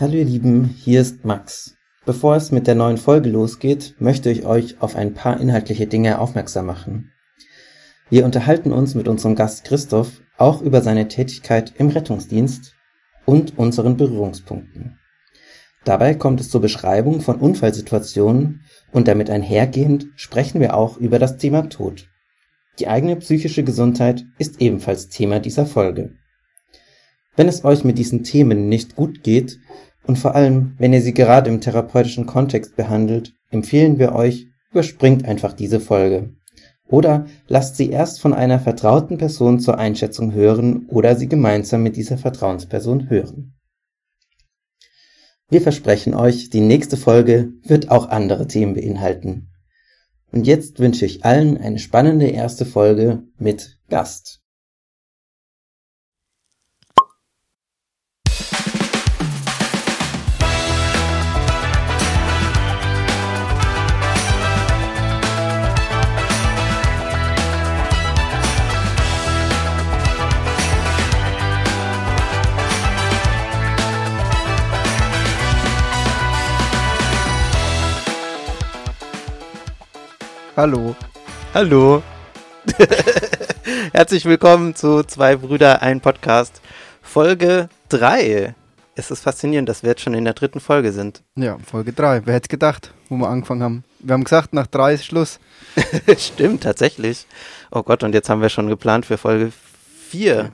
Hallo ihr Lieben, hier ist Max. Bevor es mit der neuen Folge losgeht, möchte ich euch auf ein paar inhaltliche Dinge aufmerksam machen. Wir unterhalten uns mit unserem Gast Christoph auch über seine Tätigkeit im Rettungsdienst und unseren Berührungspunkten. Dabei kommt es zur Beschreibung von Unfallsituationen und damit einhergehend sprechen wir auch über das Thema Tod. Die eigene psychische Gesundheit ist ebenfalls Thema dieser Folge. Wenn es euch mit diesen Themen nicht gut geht und vor allem, wenn ihr sie gerade im therapeutischen Kontext behandelt, empfehlen wir euch, überspringt einfach diese Folge. Oder lasst sie erst von einer vertrauten Person zur Einschätzung hören oder sie gemeinsam mit dieser Vertrauensperson hören. Wir versprechen euch, die nächste Folge wird auch andere Themen beinhalten. Und jetzt wünsche ich allen eine spannende erste Folge mit Gast. Hallo. Hallo. Herzlich willkommen zu Zwei Brüder, ein Podcast. Folge 3. Es ist faszinierend, dass wir jetzt schon in der dritten Folge sind. Ja, Folge 3. Wer hätte es gedacht, wo wir angefangen haben? Wir haben gesagt, nach 3 ist Schluss. Stimmt, tatsächlich. Oh Gott, und jetzt haben wir schon geplant für Folge 4.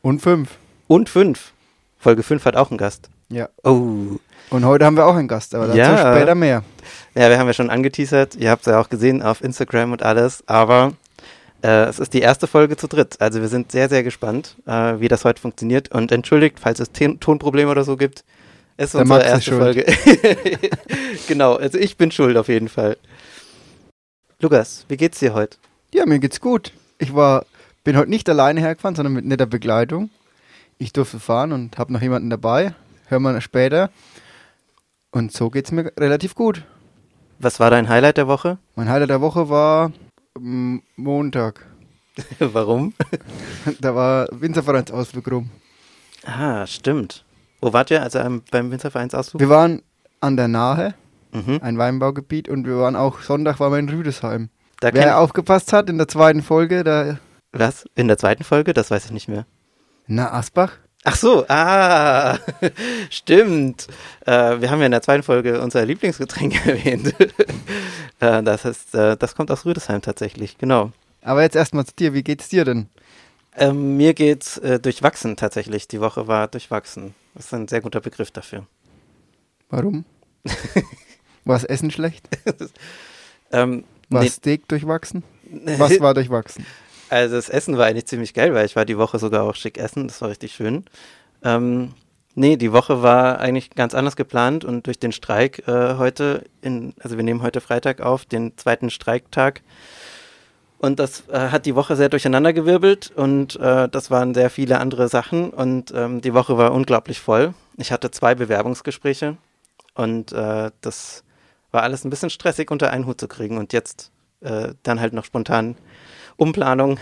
Und 5. Und 5. Folge 5 hat auch einen Gast. Ja. Oh. Und heute haben wir auch einen Gast, aber dazu Ja. später mehr. Ja, wir haben ja schon angeteasert. Ihr habt es ja auch gesehen auf Instagram und alles. Aber äh, es ist die erste Folge zu dritt. Also wir sind sehr, sehr gespannt, äh, wie das heute funktioniert. Und entschuldigt, falls es Ten Tonprobleme oder so gibt. Es ist Der unsere Max ist erste schuld. Folge. genau, also ich bin schuld auf jeden Fall. Lukas, wie geht's dir heute? Ja, mir geht's gut. Ich war, bin heute nicht alleine hergefahren, sondern mit netter Begleitung. Ich durfte fahren und habe noch jemanden dabei. Hören wir später. Und so geht's mir relativ gut. Was war dein Highlight der Woche? Mein Highlight der Woche war mm, Montag. Warum? Da war Winzervereinsausflug rum. Ah, stimmt. Wo wart ihr? Also ähm, beim Winzervereinsausflug? Wir waren an der Nahe, Mhm. ein Weinbaugebiet, und wir waren auch Sonntag waren wir in Rüdesheim. Da Wer aufgepasst hat in der zweiten Folge, da. Was? In der zweiten Folge? Das weiß ich nicht mehr. Na, Asbach? Ach so, ah, stimmt. Äh, wir haben ja in der zweiten Folge unser Lieblingsgetränk erwähnt. äh, das heißt, äh, das kommt aus Rüdesheim tatsächlich, genau. Aber jetzt erstmal zu dir, wie geht's dir denn? Ähm, mir geht's äh, durchwachsen tatsächlich. Die Woche war durchwachsen. Das ist ein sehr guter Begriff dafür. Warum? War das Essen schlecht? Ähm, War nee, Steak durchwachsen? Was war durchwachsen? Also das Essen war eigentlich ziemlich geil, weil ich war die Woche sogar auch schick essen, das war richtig schön. Ähm, nee, die Woche war eigentlich ganz anders geplant und durch den Streik äh, heute, in, also wir nehmen heute Freitag auf, den zweiten Streiktag. Und das äh, hat die Woche sehr durcheinandergewirbelt und äh, das waren sehr viele andere Sachen und ähm, die Woche war unglaublich voll. Ich hatte zwei Bewerbungsgespräche und äh, das war alles ein bisschen stressig unter einen Hut zu kriegen und jetzt äh, dann halt noch spontan Umplanung.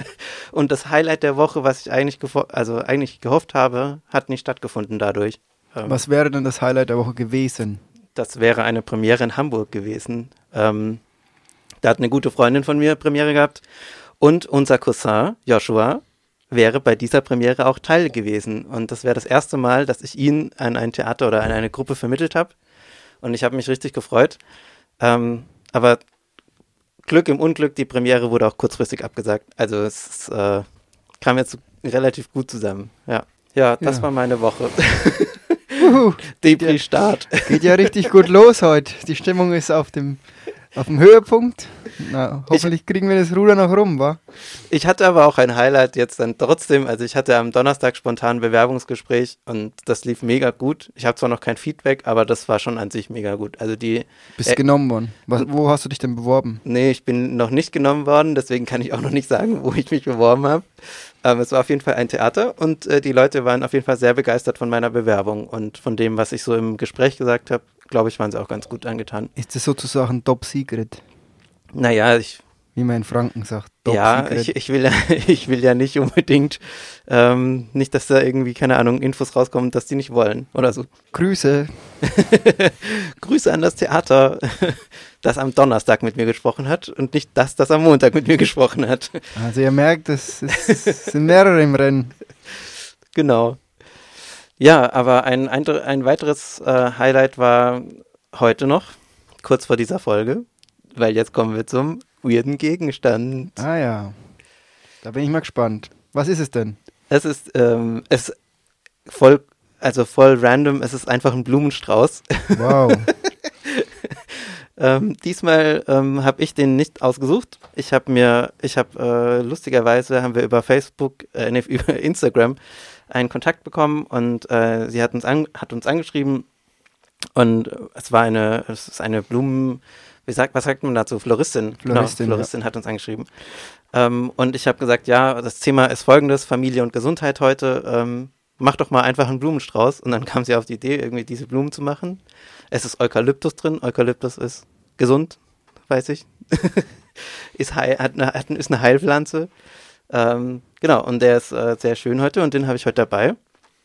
und das Highlight der Woche, was ich eigentlich, also eigentlich gehofft habe, hat nicht stattgefunden dadurch. Ähm, Was wäre denn das Highlight der Woche gewesen? Das wäre eine Premiere in Hamburg gewesen. Ähm, da hat eine gute Freundin von mir Premiere gehabt. Und unser Cousin, Joshua, wäre bei dieser Premiere auch Teil gewesen. Und das wäre das erste Mal, dass ich ihn an ein Theater oder an eine Gruppe vermittelt habe. Und ich habe mich richtig gefreut. Ähm, aber Glück im Unglück, die Premiere wurde auch kurzfristig abgesagt. Also es äh, kam jetzt relativ gut zusammen. Ja, ja das Ja. war meine Woche. Uhu, Depri-Start. geht ja richtig gut los heute. Die Stimmung ist auf dem, auf dem Höhepunkt. Na, hoffentlich kriegen wir das Ruder noch rum, wa? Ich hatte aber auch ein Highlight jetzt dann trotzdem. Also ich hatte am Donnerstag spontan ein Bewerbungsgespräch und das lief mega gut. Ich habe zwar noch kein Feedback, aber das war schon an sich mega gut. Also die, Bist Äh, genommen worden. Was, wo hast du dich denn beworben? nee, ich bin noch nicht genommen worden, deswegen kann ich auch noch nicht sagen, wo ich mich beworben habe. Ähm, es war auf jeden Fall ein Theater und äh, die Leute waren auf jeden Fall sehr begeistert von meiner Bewerbung und von dem, was ich so im Gespräch gesagt habe, glaube ich, waren sie auch ganz gut angetan. Ist das sozusagen Top Secret? Naja, ich wie man in Franken sagt. Top ja, ich, ich, will ja, ich will ja nicht unbedingt, ähm, nicht, dass da irgendwie, keine Ahnung, Infos rauskommen, dass die nicht wollen oder so. Grüße. Grüße an das Theater, das am Donnerstag mit mir gesprochen hat und nicht das, das am Montag mit mir gesprochen hat. Also ihr merkt, es, es sind mehrere im Rennen. Genau. Ja, aber ein, ein, ein weiteres äh, Highlight war heute noch, kurz vor dieser Folge, weil jetzt kommen wir zum weirden Gegenstand. Ah ja, da bin ich mal gespannt. Was ist es denn? Es ist, ähm, es voll, also voll random, es ist einfach ein Blumenstrauß. Wow. ähm, diesmal ähm, habe ich den nicht ausgesucht. Ich habe mir, ich habe äh, lustigerweise haben wir über Facebook, äh, nee, über Instagram einen Kontakt bekommen und äh, sie hat uns, an, hat uns angeschrieben und es war eine, es ist eine Blumen, wie sagt, was sagt man dazu? Floristin. Floristin, genau, Floristin ja. hat uns angeschrieben. Ähm, und ich habe gesagt, ja, das Thema ist folgendes, Familie und Gesundheit heute. Ähm, mach doch mal einfach einen Blumenstrauß. Und dann kam sie auf die Idee, irgendwie diese Blumen zu machen. Es ist Eukalyptus drin. Eukalyptus ist gesund, weiß ich. ist, heil, hat eine, ist eine Heilpflanze. Ähm, genau, und der ist äh, sehr schön heute und den habe ich heute dabei.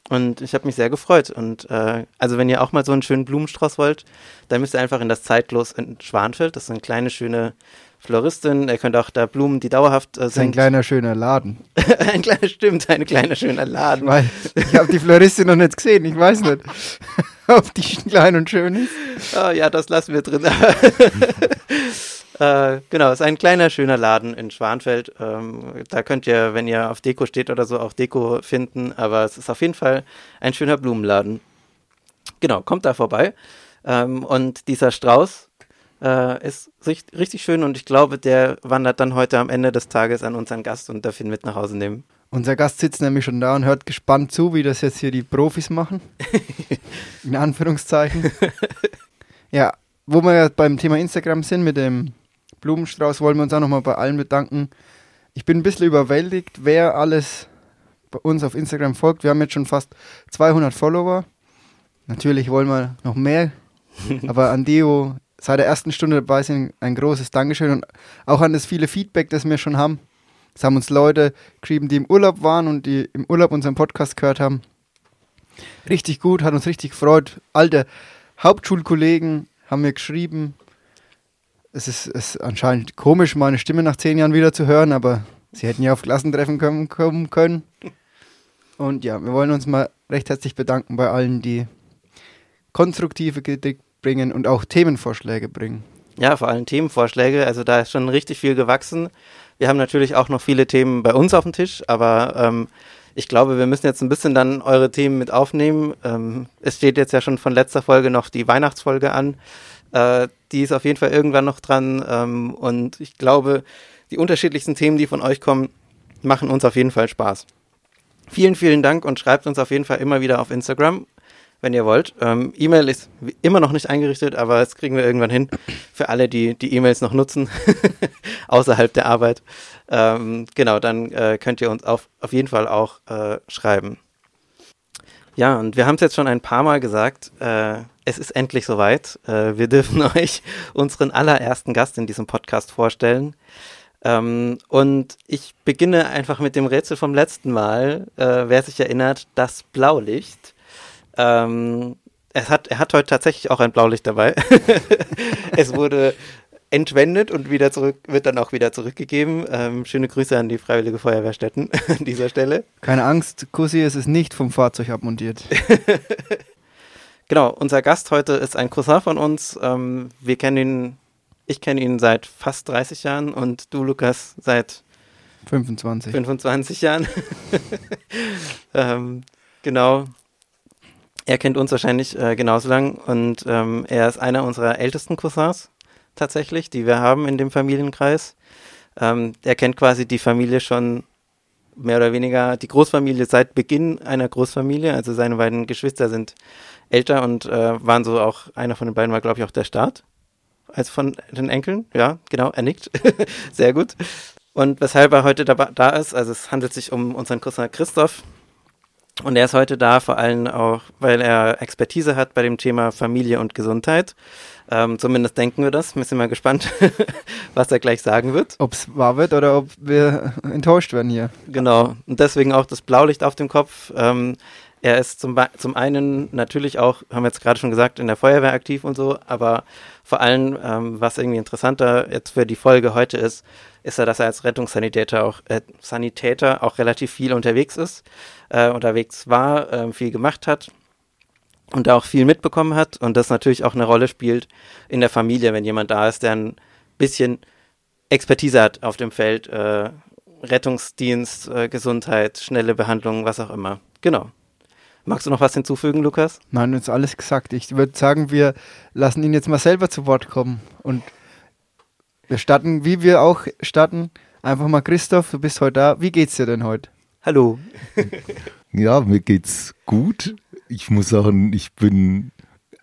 Und ich habe mich sehr gefreut. Und äh, also wenn ihr auch mal so einen schönen Blumenstrauß wollt, dann müsst ihr einfach in das Zeitlos in Schwanfeld. Das ist eine kleine, schöne Floristin. Ihr könnt auch da Blumen, die dauerhaft äh, sind. Ein kleiner, schöner Laden. ein kleiner, stimmt, ein kleiner, schöner Laden. Weil ich habe die Floristin noch nicht gesehen. Ich weiß nicht, ob die klein und schön ist. Oh, ja, das lassen wir drin. Äh, genau, ist ein kleiner, schöner Laden in Schwanfeld. Ähm, da könnt ihr, wenn ihr auf Deko steht oder so, auch Deko finden. Aber es ist auf jeden Fall ein schöner Blumenladen. Genau, kommt da vorbei. Ähm, und dieser Strauß äh, ist richtig schön und ich glaube, der wandert dann heute am Ende des Tages an unseren Gast und darf ihn mit nach Hause nehmen. Unser Gast sitzt nämlich schon da und hört gespannt zu, wie das jetzt hier die Profis machen. In Anführungszeichen. ja, wo wir ja beim Thema Instagram sind mit dem Blumenstrauß wollen wir uns auch nochmal bei allen bedanken. Ich bin ein bisschen überwältigt, wer alles bei uns auf Instagram folgt. Wir haben jetzt schon fast 200 Follower. Natürlich wollen wir noch mehr, aber an die, wo seit der ersten Stunde dabei sind, ein großes Dankeschön und auch an das viele Feedback, das wir schon haben. Es haben uns Leute geschrieben, die im Urlaub waren und die im Urlaub unseren Podcast gehört haben. Richtig gut, hat uns richtig gefreut. Alte Hauptschulkollegen haben mir geschrieben, es ist, ist anscheinend komisch, meine Stimme nach zehn Jahren wieder zu hören, aber sie hätten ja auf Klassentreffen kommen, kommen können. Und ja, wir wollen uns mal recht herzlich bedanken bei allen, die konstruktive Kritik bringen und auch Themenvorschläge bringen. Ja, vor allem Themenvorschläge. Also da ist schon richtig viel gewachsen. Wir haben natürlich auch noch viele Themen bei uns auf dem Tisch, aber ähm, ich glaube, wir müssen jetzt ein bisschen dann eure Themen mit aufnehmen. Ähm, es steht jetzt ja schon von letzter Folge noch die Weihnachtsfolge an. Äh, die ist auf jeden Fall irgendwann noch dran. Ähm, und ich glaube, die unterschiedlichsten Themen, die von euch kommen, machen uns auf jeden Fall Spaß. Vielen, vielen Dank und schreibt uns auf jeden Fall immer wieder auf Instagram, wenn ihr wollt. Ähm, E-Mail ist immer noch nicht eingerichtet, aber das kriegen wir irgendwann hin für alle, die die E-Mails noch nutzen, außerhalb der Arbeit. Ähm, genau, dann äh, könnt ihr uns auf, auf jeden Fall auch äh, schreiben. Ja, und wir haben es jetzt schon ein paar Mal gesagt, äh, es ist endlich soweit. Äh, wir dürfen euch unseren allerersten Gast in diesem Podcast vorstellen. Ähm, und ich beginne einfach mit dem Rätsel vom letzten Mal. Äh, wer sich erinnert, das Blaulicht. Ähm, es hat, er hat heute tatsächlich auch ein Blaulicht dabei. es wurde entwendet und wieder zurück, wird dann auch wieder zurückgegeben. Ähm, schöne Grüße an die Freiwillige Feuerwehrstätten an dieser Stelle. Keine Angst, Kussi, es ist nicht vom Fahrzeug abmontiert. genau, unser Gast heute ist ein Cousin von uns. Ähm, wir kennen ihn, ich kenne ihn seit fast 30 Jahren und du, Lukas, seit 25. 25 Jahren. ähm, genau. Er kennt uns wahrscheinlich äh, genauso lang und ähm, er ist einer unserer ältesten Cousins tatsächlich, die wir haben in dem Familienkreis. Ähm, er kennt quasi die Familie schon mehr oder weniger, die Großfamilie seit Beginn einer Großfamilie. Also seine beiden Geschwister sind älter und äh, waren so auch, einer von den beiden war, glaube ich, auch der Start. Als von den Enkeln. Ja, genau, er nickt. Sehr gut. Und weshalb er heute da, da ist, also es handelt sich um unseren Cousin Christoph. Und er ist heute da, vor allem auch, weil er Expertise hat bei dem Thema Familie und Gesundheit. Ähm, zumindest denken wir das. Wir sind mal gespannt, was er gleich sagen wird. Ob es wahr wird oder ob wir enttäuscht werden hier. Genau. Und deswegen auch das Blaulicht auf dem Kopf. Ähm, er ist zum, zum einen natürlich auch, haben wir jetzt gerade schon gesagt, in der Feuerwehr aktiv und so, aber vor allem, ähm, was irgendwie interessanter jetzt für die Folge heute ist, ist ja, dass er als Rettungssanitäter auch, äh, Sanitäter auch relativ viel unterwegs ist, äh, unterwegs war, äh, viel gemacht hat und da auch viel mitbekommen hat und das natürlich auch eine Rolle spielt in der Familie, wenn jemand da ist, der ein bisschen Expertise hat auf dem Feld, äh, Rettungsdienst, äh, Gesundheit, schnelle Behandlung, was auch immer. Genau. Magst du noch was hinzufügen, Lukas? Nein, uns alles gesagt. Ich würde sagen, wir lassen ihn jetzt mal selber zu Wort kommen und wir starten, wie wir auch starten, einfach mal Christoph, du bist heute da. Wie geht's dir denn heute? Hallo. ja, mir geht's gut. Ich muss sagen, ich bin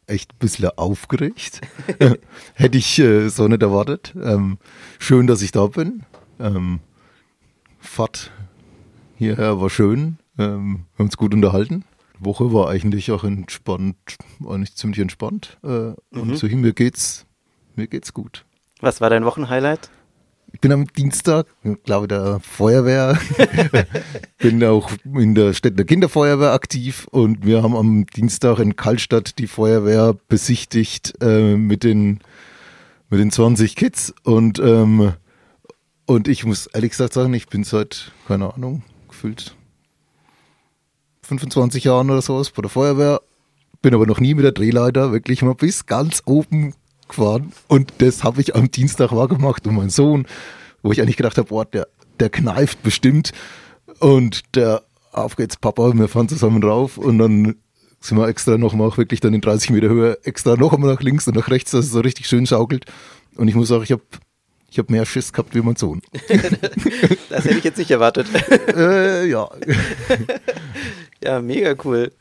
echt ein bisschen aufgeregt. Hätte ich äh, so nicht erwartet. Ähm, schön, dass ich da bin. Ähm, Fahrt hierher war schön. Ähm, wir haben uns gut unterhalten. Die Woche war eigentlich auch entspannt, eigentlich ziemlich entspannt. Äh, mhm. Und so hin, mir geht's, mir geht's gut. Was war dein Wochenhighlight? Ich bin am Dienstag, glaube der Feuerwehr, bin auch in der Städter Kinderfeuerwehr aktiv und wir haben am Dienstag in Kallstadt die Feuerwehr besichtigt äh, mit den mit den 20 Kids und ähm, und ich muss ehrlich gesagt sagen, ich bin seit keine Ahnung gefühlt 25 Jahren oder sowas bei der Feuerwehr, bin aber noch nie mit der Drehleiter wirklich mal bis ganz oben gefahren. Und das habe ich am Dienstag wahrgemacht und mein Sohn, wo ich eigentlich gedacht habe, boah, der, der kneift bestimmt. Und der, auf geht's Papa, wir fahren zusammen rauf und dann sind wir extra nochmal auch wirklich dann in 30 Meter Höhe extra noch einmal nach links und nach rechts, dass es so richtig schön schaukelt. Und ich muss sagen, ich habe ich habe mehr Schiss gehabt wie mein Sohn. das hätte ich jetzt nicht erwartet. äh, ja. ja, mega cool.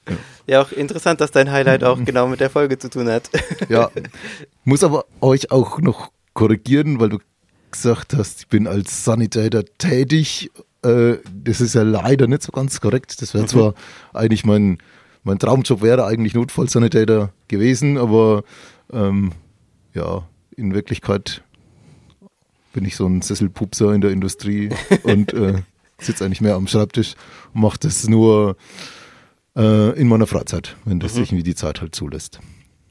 Ja, auch interessant, dass dein Highlight auch genau mit der Folge zu tun hat. ja, muss aber euch auch noch korrigieren, weil du gesagt hast, ich bin als Sanitator tätig. Äh, das ist ja leider nicht so ganz korrekt. Das wäre mhm. zwar eigentlich mein, mein Traumjob wäre eigentlich Notfallsanitäter gewesen, aber ähm, ja, in Wirklichkeit bin ich so ein Sesselpupser in der Industrie und äh, sitze eigentlich mehr am Schreibtisch und mache das nur äh, in meiner Freizeit, wenn das mhm. sich irgendwie die Zeit halt zulässt.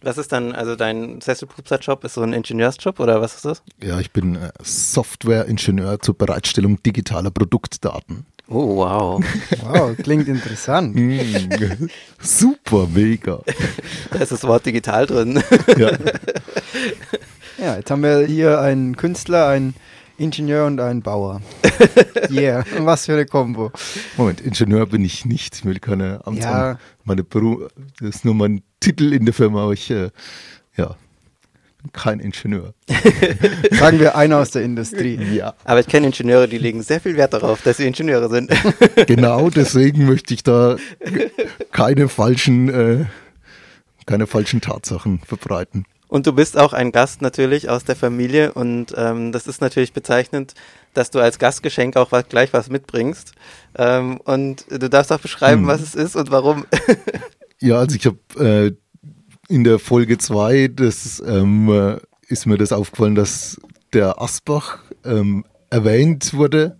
Was ist dann, also dein Sesselpupser-Job ist so ein Ingenieursjob oder was ist das? Ja, ich bin äh, Software-Ingenieur zur Bereitstellung digitaler Produktdaten. Oh, wow. Wow, klingt interessant. Mm, super, mega. Da ist das Wort digital drin. Ja. ja, jetzt haben wir hier einen Künstler, einen Ingenieur und einen Bauer. yeah, was für eine Kombo. Moment, Ingenieur bin ich nicht. Ich will keine Amts ja. Meine Beru das ist nur mein Titel in der Firma, aber ich, äh, ja, bin kein Ingenieur. Sagen wir einer aus der Industrie. Ja. Aber ich kenne Ingenieure, die legen sehr viel Wert darauf, dass sie Ingenieure sind. genau, deswegen möchte ich da keine falschen, äh, keine falschen Tatsachen verbreiten. Und du bist auch ein Gast natürlich aus der Familie und ähm, das ist natürlich bezeichnend, dass du als Gastgeschenk auch was, gleich was mitbringst. Ähm, und du darfst auch beschreiben, hm. was es ist und warum. ja, also ich habe äh, in der Folge 2, das ähm, äh, ist mir das aufgefallen, dass der Asbach ähm, erwähnt wurde.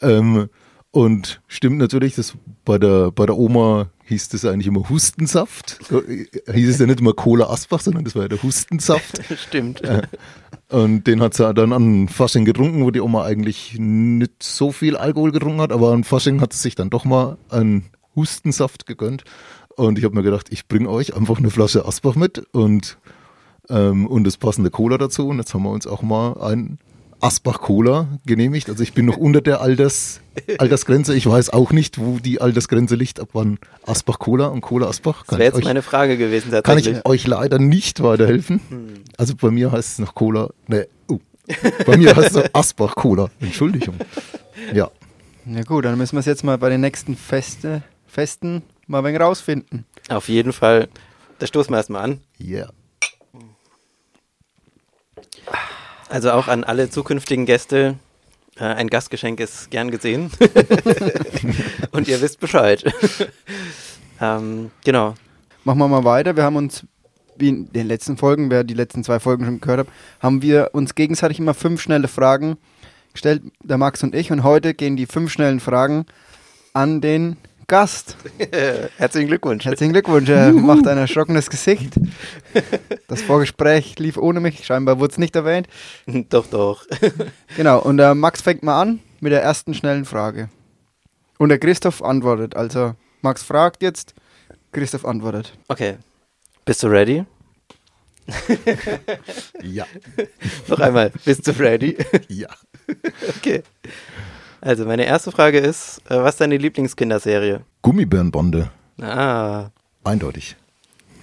Ähm, und stimmt natürlich, dass bei der, bei der Oma hieß das eigentlich immer Hustensaft. Äh, hieß es ja nicht immer Cola Asbach, sondern das war ja der Hustensaft. Stimmt. Äh, und den hat sie dann an Fasching getrunken, wo die Oma eigentlich nicht so viel Alkohol getrunken hat, aber an Fasching hat sie sich dann doch mal einen Hustensaft gegönnt. Und ich habe mir gedacht, ich bringe euch einfach eine Flasche Asbach mit und, ähm, und das passende Cola dazu. Und jetzt haben wir uns auch mal einen Asbach Cola genehmigt. Also ich bin noch unter der Alters, Altersgrenze. Ich weiß auch nicht, wo die Altersgrenze liegt, ab wann Asbach Cola und Cola Asbach. das wäre jetzt euch, meine Frage gewesen tatsächlich. Kann ich euch leider nicht weiterhelfen. Hm. Also bei mir heißt es noch Cola, ne, uh, bei mir heißt es noch Asbach Cola. Entschuldigung. Ja. Ja gut, dann müssen wir es jetzt mal bei den nächsten Feste, Festen mal ein wenig rausfinden. Auf jeden Fall. Da stoßen wir erstmal an. Ja. Yeah. Also auch an alle zukünftigen Gäste. Äh, ein Gastgeschenk ist gern gesehen. Und ihr wisst Bescheid. ähm, genau. Machen wir mal weiter. Wir haben uns, wie in den letzten Folgen, wer die letzten zwei Folgen schon gehört hat, haben wir uns gegenseitig immer fünf schnelle Fragen gestellt, der Max und ich. Und heute gehen die fünf schnellen Fragen an den Gast. Herzlichen Glückwunsch. Herzlichen Glückwunsch. Er macht ein erschrockenes Gesicht. Das Vorgespräch lief ohne mich. Scheinbar wurde es nicht erwähnt. Doch, doch. Genau. Und der Max fängt mal an mit der ersten schnellen Frage. Und der Christoph antwortet. Also Max fragt jetzt, Christoph antwortet. Okay. Bist du ready? Ja. Noch einmal. Bist du ready? Ja. Okay. Also, meine erste Frage ist: äh, Was ist deine Lieblingskinderserie? Gummibärenbande. Ah. Eindeutig.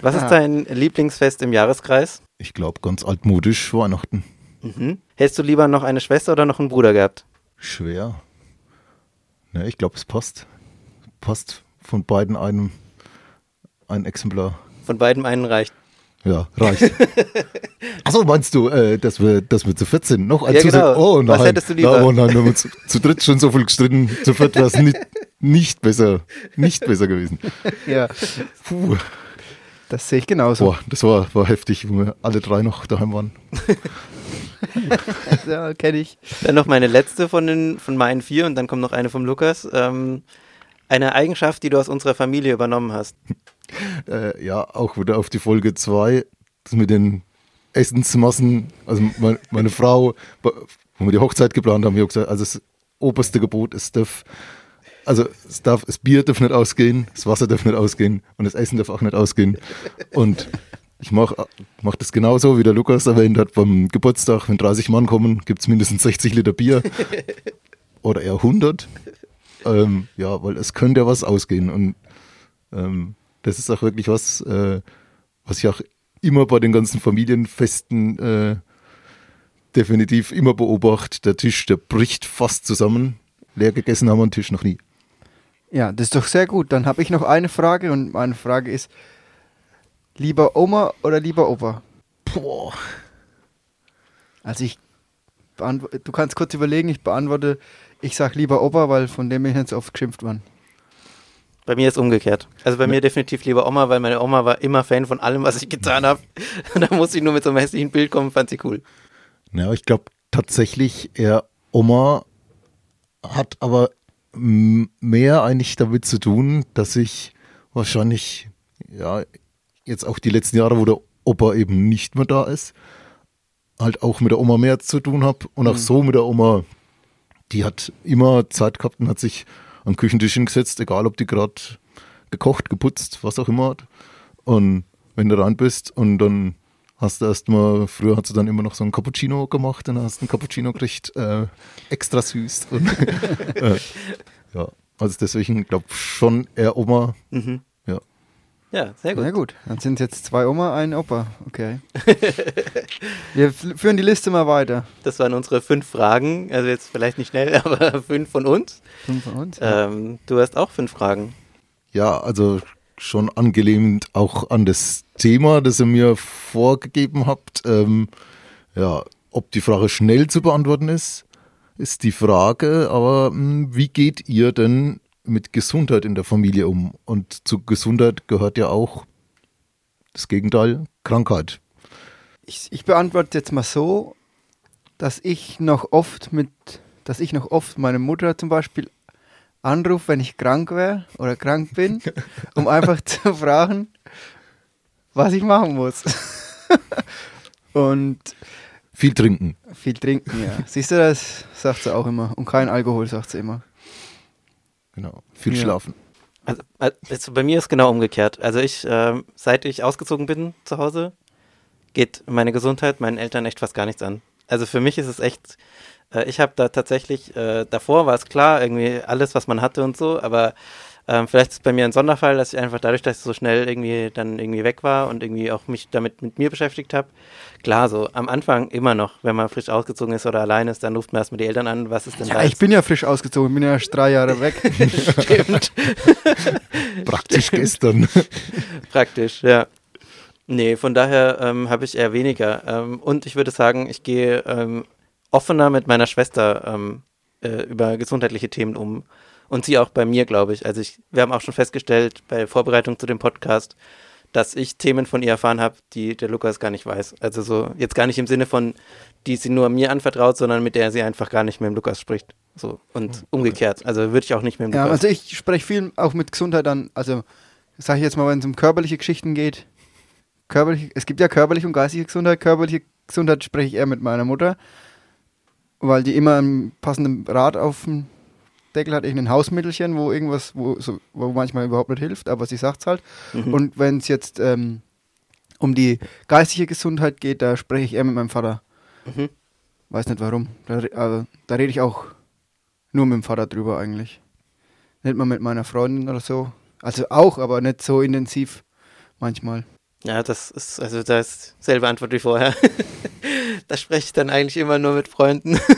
Was Ah. ist dein Lieblingsfest im Jahreskreis? Ich glaube, ganz altmodisch Weihnachten. Mhm. Hättest du lieber noch eine Schwester oder noch einen Bruder gehabt? Schwer. Ne, ich glaube, es passt. Passt von beiden einem ein Exemplar. Von beiden einen reicht. Ja, reicht. Achso, meinst du, äh, dass, wir, dass wir zu viert sind? Noch ein Ja, Zusatz- genau. Oh nein. Was hättest du lieber? Na, oh nein, wir haben uns zu dritt schon so viel gestritten. Zu viert wäre es nicht, nicht besser. Nicht besser gewesen. Ja, Puh. das sehe ich genauso. Boah, das war, war heftig, wo wir alle drei noch daheim waren. Ja, kenne ich. Dann noch meine letzte von, den, von meinen vier und dann kommt noch eine vom Lukas. Ähm, eine Eigenschaft, die du aus unserer Familie übernommen hast. Äh, ja, auch wieder auf die Folge 2, das mit den Essensmassen. Also meine, meine Frau, wo wir die Hochzeit geplant haben, haben gesagt, also das oberste Gebot, es darf, also es darf, das Bier darf nicht ausgehen, das Wasser darf nicht ausgehen und das Essen darf auch nicht ausgehen. Und ich mache mach das genauso, wie der Lukas erwähnt hat, beim Geburtstag, wenn 30 Mann kommen, gibt es mindestens 60 Liter Bier. Oder eher 100. Ähm, ja, weil es könnte ja was ausgehen. Und ähm, das ist auch wirklich was, äh, was ich auch immer bei den ganzen Familienfesten äh, definitiv immer beobachte. Der Tisch, der bricht fast zusammen. Leer gegessen haben wir den Tisch noch nie. Ja, das ist doch sehr gut. Dann habe ich noch eine Frage und meine Frage ist, lieber Oma oder lieber Opa? Boah. Also ich du kannst kurz überlegen, ich beantworte, ich sag lieber Opa, weil von dem ich nicht so oft geschimpft worden. Bei mir ist umgekehrt. Also bei mir definitiv lieber Oma, weil meine Oma war immer Fan von allem, was ich getan habe. da musste ich nur mit so einem hässlichen Bild kommen, fand sie cool. Ja, ich glaube tatsächlich, eher Oma hat aber mehr eigentlich damit zu tun, dass ich wahrscheinlich, ja, jetzt auch die letzten Jahre, wo der Opa eben nicht mehr da ist, halt auch mit der Oma mehr zu tun habe und auch so mit der Oma, die hat immer Zeit gehabt und hat sich am Küchentisch hingesetzt, egal ob die gerade gekocht, geputzt, was auch immer hat. Und wenn du rein bist und dann hast du erstmal, früher hat sie dann immer noch so ein Cappuccino gemacht und dann hast einen Cappuccino gekriegt, äh, extra süß. Und, äh, ja, also deswegen glaube schon eher Oma. Mhm. Ja. Ja, sehr gut. Na gut, dann sind jetzt zwei Oma, ein Opa. Okay. Wir führen die Liste mal weiter. Das waren unsere fünf Fragen. Also jetzt vielleicht nicht schnell, aber fünf von uns. Fünf von uns. Ähm, du hast auch fünf Fragen. Ja, also schon angelehnt auch an das Thema, das ihr mir vorgegeben habt. Ähm, ja, ob die Frage schnell zu beantworten ist, ist die Frage. Aber mh, wie geht ihr denn mit Gesundheit in der Familie um? Und zu Gesundheit gehört ja auch das Gegenteil, Krankheit. Ich, ich beantworte jetzt mal so, dass ich noch oft mit, dass ich noch oft meine Mutter zum Beispiel anrufe, wenn ich krank wäre oder krank bin, um einfach zu fragen, was ich machen muss. Und Viel trinken. viel trinken, ja. Siehst du, das sagt sie auch immer. Und kein Alkohol, sagt sie immer. Genau. Viel Ja. schlafen. Also, also bei mir ist genau umgekehrt. Also ich, ähm, seit ich ausgezogen bin zu Hause, geht meine Gesundheit meinen Eltern echt fast gar nichts an. Also für mich ist es echt, äh, ich habe da tatsächlich, äh, davor war es klar, irgendwie alles, was man hatte und so, aber ähm, vielleicht ist es bei mir ein Sonderfall, dass ich einfach dadurch, dass ich so schnell irgendwie dann irgendwie weg war und irgendwie auch mich damit mit mir beschäftigt habe. Klar, so am Anfang immer noch, wenn man frisch ausgezogen ist oder allein ist, dann ruft man erstmal die Eltern an, was ist denn Ja, da ich jetzt? bin ja frisch ausgezogen, bin ja erst drei Jahre weg. Stimmt. Praktisch gestern. Praktisch, ja. Nee, von daher ähm, habe ich eher weniger. Ähm, und ich würde sagen, ich gehe ähm, offener mit meiner Schwester ähm, äh, über gesundheitliche Themen um. Und sie auch bei mir, glaube ich. Also ich, wir haben auch schon festgestellt bei Vorbereitung zu dem Podcast, dass ich Themen von ihr erfahren habe, die der Lukas gar nicht weiß. Also so, jetzt gar nicht im Sinne von, die sie nur mir anvertraut, sondern mit der sie einfach gar nicht mit dem Lukas spricht. So. Und umgekehrt. Also würde ich auch nicht mit dem Ja, Lukas. also ich spreche viel auch mit Gesundheit an, also sage ich jetzt mal, wenn es um körperliche Geschichten geht, körperlich, es gibt ja körperliche und geistige Gesundheit, körperliche Gesundheit spreche ich eher mit meiner Mutter, weil die immer einen passenden Rat auf dem Deckel hat, irgendein Hausmittelchen, wo irgendwas, wo, so, wo manchmal überhaupt nicht hilft, aber sie sagt es halt. Mhm. Und wenn es jetzt ähm, um die geistige Gesundheit geht, da spreche ich eher mit meinem Vater. Mhm. Weiß nicht warum. Da, also, da rede ich auch nur mit dem Vater drüber eigentlich. Nicht mal mit meiner Freundin oder so. Also auch, aber nicht so intensiv manchmal. Ja, das ist, also das ist selbe Antwort wie vorher. da spreche ich dann eigentlich immer nur mit Freunden.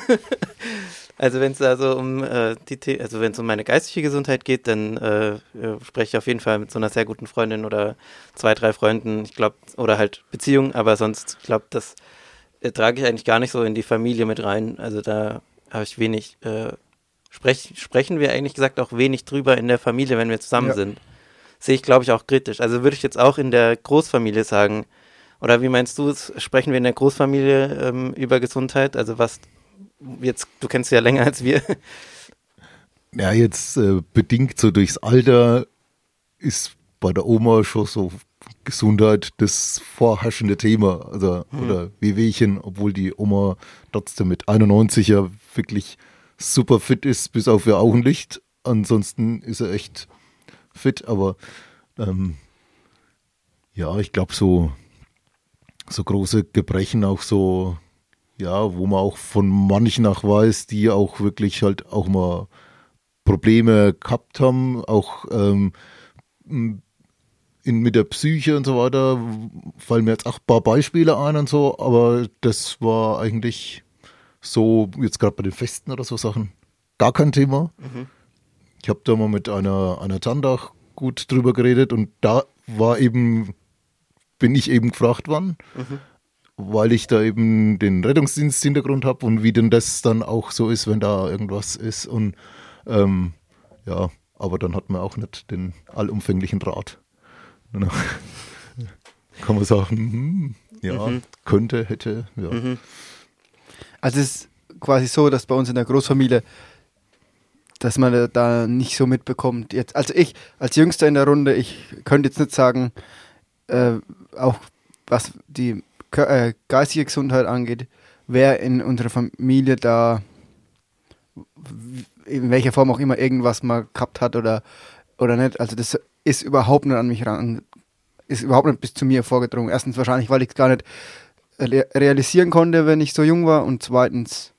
also wenn es also um äh, die also wenn es um meine geistige Gesundheit geht, dann äh, äh, spreche ich auf jeden Fall mit so einer sehr guten Freundin oder zwei, drei Freunden, ich glaube, oder halt Beziehung, aber sonst, ich glaube, das äh, trage ich eigentlich gar nicht so in die Familie mit rein. Also da habe ich wenig, äh, sprech, sprechen wir eigentlich gesagt auch wenig drüber in der Familie, wenn wir zusammen Ja. sind sehe ich, glaube ich, auch kritisch. Also würde ich jetzt auch in der Großfamilie sagen. Oder wie meinst du? Sprechen wir in der Großfamilie ähm, über Gesundheit? Also was jetzt, du kennst sie ja länger als wir. Ja, jetzt äh, bedingt so durchs Alter ist bei der Oma schon so Gesundheit das vorherrschende Thema. Also, oder Wehwehchen, obwohl die Oma trotzdem mit 91 ja wirklich super fit ist, bis auf ihr Augenlicht. Ansonsten ist er echt fit, aber ähm, ja, ich glaube, so, so große Gebrechen auch so, ja, wo man auch von manchen auch weiß, die auch wirklich halt auch mal Probleme gehabt haben, auch ähm, in, mit der Psyche und so weiter, fallen mir jetzt auch ein paar Beispiele ein und so, aber das war eigentlich so, jetzt gerade bei den Festen oder so Sachen, gar kein Thema. Ich habe da mal mit einer, einer Tante auch gut drüber geredet und da war eben, bin ich eben gefragt worden, weil ich da eben den Rettungsdienst-Hintergrund habe und wie denn das dann auch so ist, wenn da irgendwas ist und ähm, ja, aber dann hat man auch nicht den allumfänglichen Rat. Kann man sagen, hm, ja, Mhm. könnte, hätte, ja. Mhm. Also es ist quasi so, dass bei uns in der Großfamilie, dass man da- nicht so mitbekommt. Jetzt, also ich als Jüngster in der Runde, ich könnte jetzt nicht sagen, äh, auch was die äh, geistige Gesundheit angeht, wer in unserer Familie da in welcher Form auch immer irgendwas mal gehabt hat oder, oder nicht. Also das ist überhaupt nicht an mich ran, ist überhaupt nicht bis zu mir vorgedrungen. Erstens wahrscheinlich, weil ich es gar nicht re- realisieren konnte, wenn ich so jung war und zweitens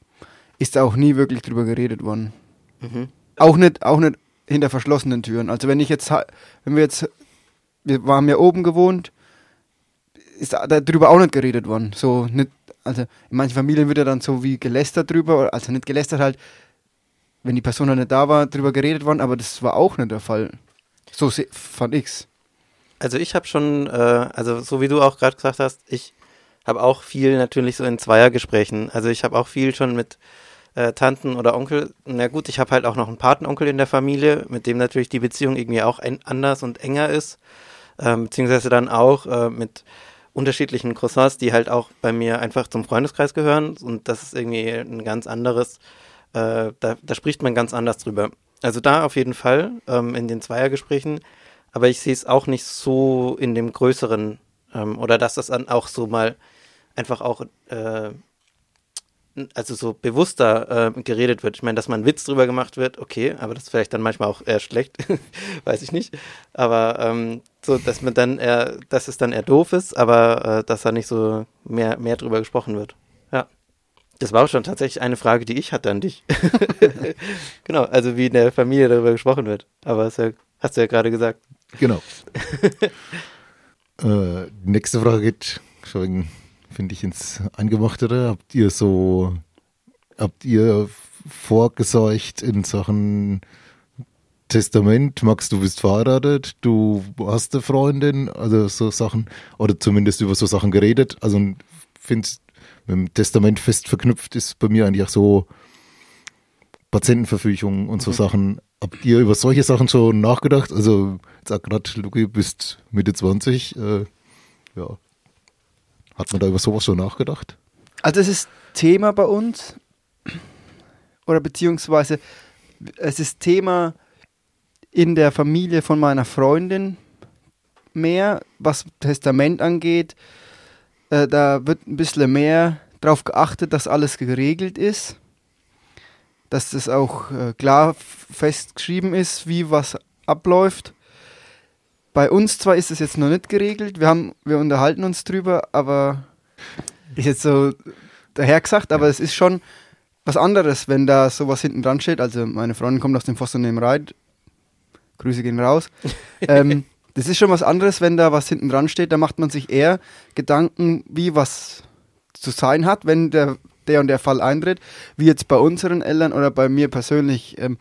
ist da auch nie wirklich drüber geredet worden. Mhm. Auch nicht, auch nicht hinter verschlossenen Türen. Also wenn ich jetzt, wenn wir jetzt, wir haben ja oben gewohnt, ist da darüber auch nicht geredet worden. So nicht, also in manchen Familien wird ja dann so wie gelästert drüber, also nicht gelästert halt, wenn die Person halt nicht da war, drüber geredet worden, aber das war auch nicht der Fall. So fand ich's. Also ich habe schon, äh, also so wie du auch gerade gesagt hast, ich habe auch viel natürlich so in Zweiergesprächen. Also ich habe auch viel schon mit äh, Tanten oder Onkel. Na gut, ich habe halt auch noch einen Patenonkel in der Familie, mit dem natürlich die Beziehung irgendwie auch anders und enger ist. Ähm, beziehungsweise dann auch äh, mit unterschiedlichen Croissants, die halt auch bei mir einfach zum Freundeskreis gehören. Und das ist irgendwie ein ganz anderes, äh, da, da spricht man ganz anders drüber. Also da auf jeden Fall ähm, in den Zweiergesprächen. Aber ich sehe es auch nicht so in dem größeren ähm, oder dass das dann auch so mal einfach auch äh, also so bewusster äh, geredet wird. Ich meine, dass mal ein Witz drüber gemacht wird, okay, aber das ist vielleicht dann manchmal auch eher schlecht, weiß ich nicht. Aber ähm, so, dass man dann eher, dass es dann eher doof ist, aber äh, dass da nicht so mehr, mehr drüber gesprochen wird. Ja. Das war auch schon tatsächlich eine Frage, die ich hatte an dich. genau, also wie in der Familie darüber gesprochen wird. Aber das ja, hast du ja gerade gesagt. Genau. äh, nächste Frage geht schon, finde ich, ins Eingemachtere. Habt ihr so, habt ihr vorgesorgt in Sachen Testament? Max, du bist verheiratet, du hast eine Freundin, also so Sachen, oder zumindest über so Sachen geredet. Also finde mit dem Testament fest verknüpft ist bei mir eigentlich auch so Patientenverfügung und so Sachen. Habt ihr über solche Sachen schon nachgedacht? Also, jetzt auch gerade, Luki, bist Mitte 20. Äh, ja. Hat man da über sowas schon nachgedacht? Also es ist Thema bei uns oder beziehungsweise es ist Thema in der Familie von meiner Freundin mehr, was Testament angeht. Äh, da wird ein bisschen mehr darauf geachtet, dass alles geregelt ist, dass das auch äh, klar festgeschrieben ist, wie was abläuft. Bei uns zwar ist es jetzt noch nicht geregelt, wir, haben, wir unterhalten uns drüber, aber ist jetzt so dahergesagt, aber es ist schon was anderes, wenn da sowas hinten dran steht. Also meine Freundin kommt aus dem Fosternehmen Reit. Grüße gehen raus. ähm, das ist schon was anderes, wenn da was hinten dran steht. Da macht man sich eher Gedanken, wie was zu sein hat, wenn der, der und der Fall eintritt, wie jetzt bei unseren Eltern oder bei mir persönlich. Ähm,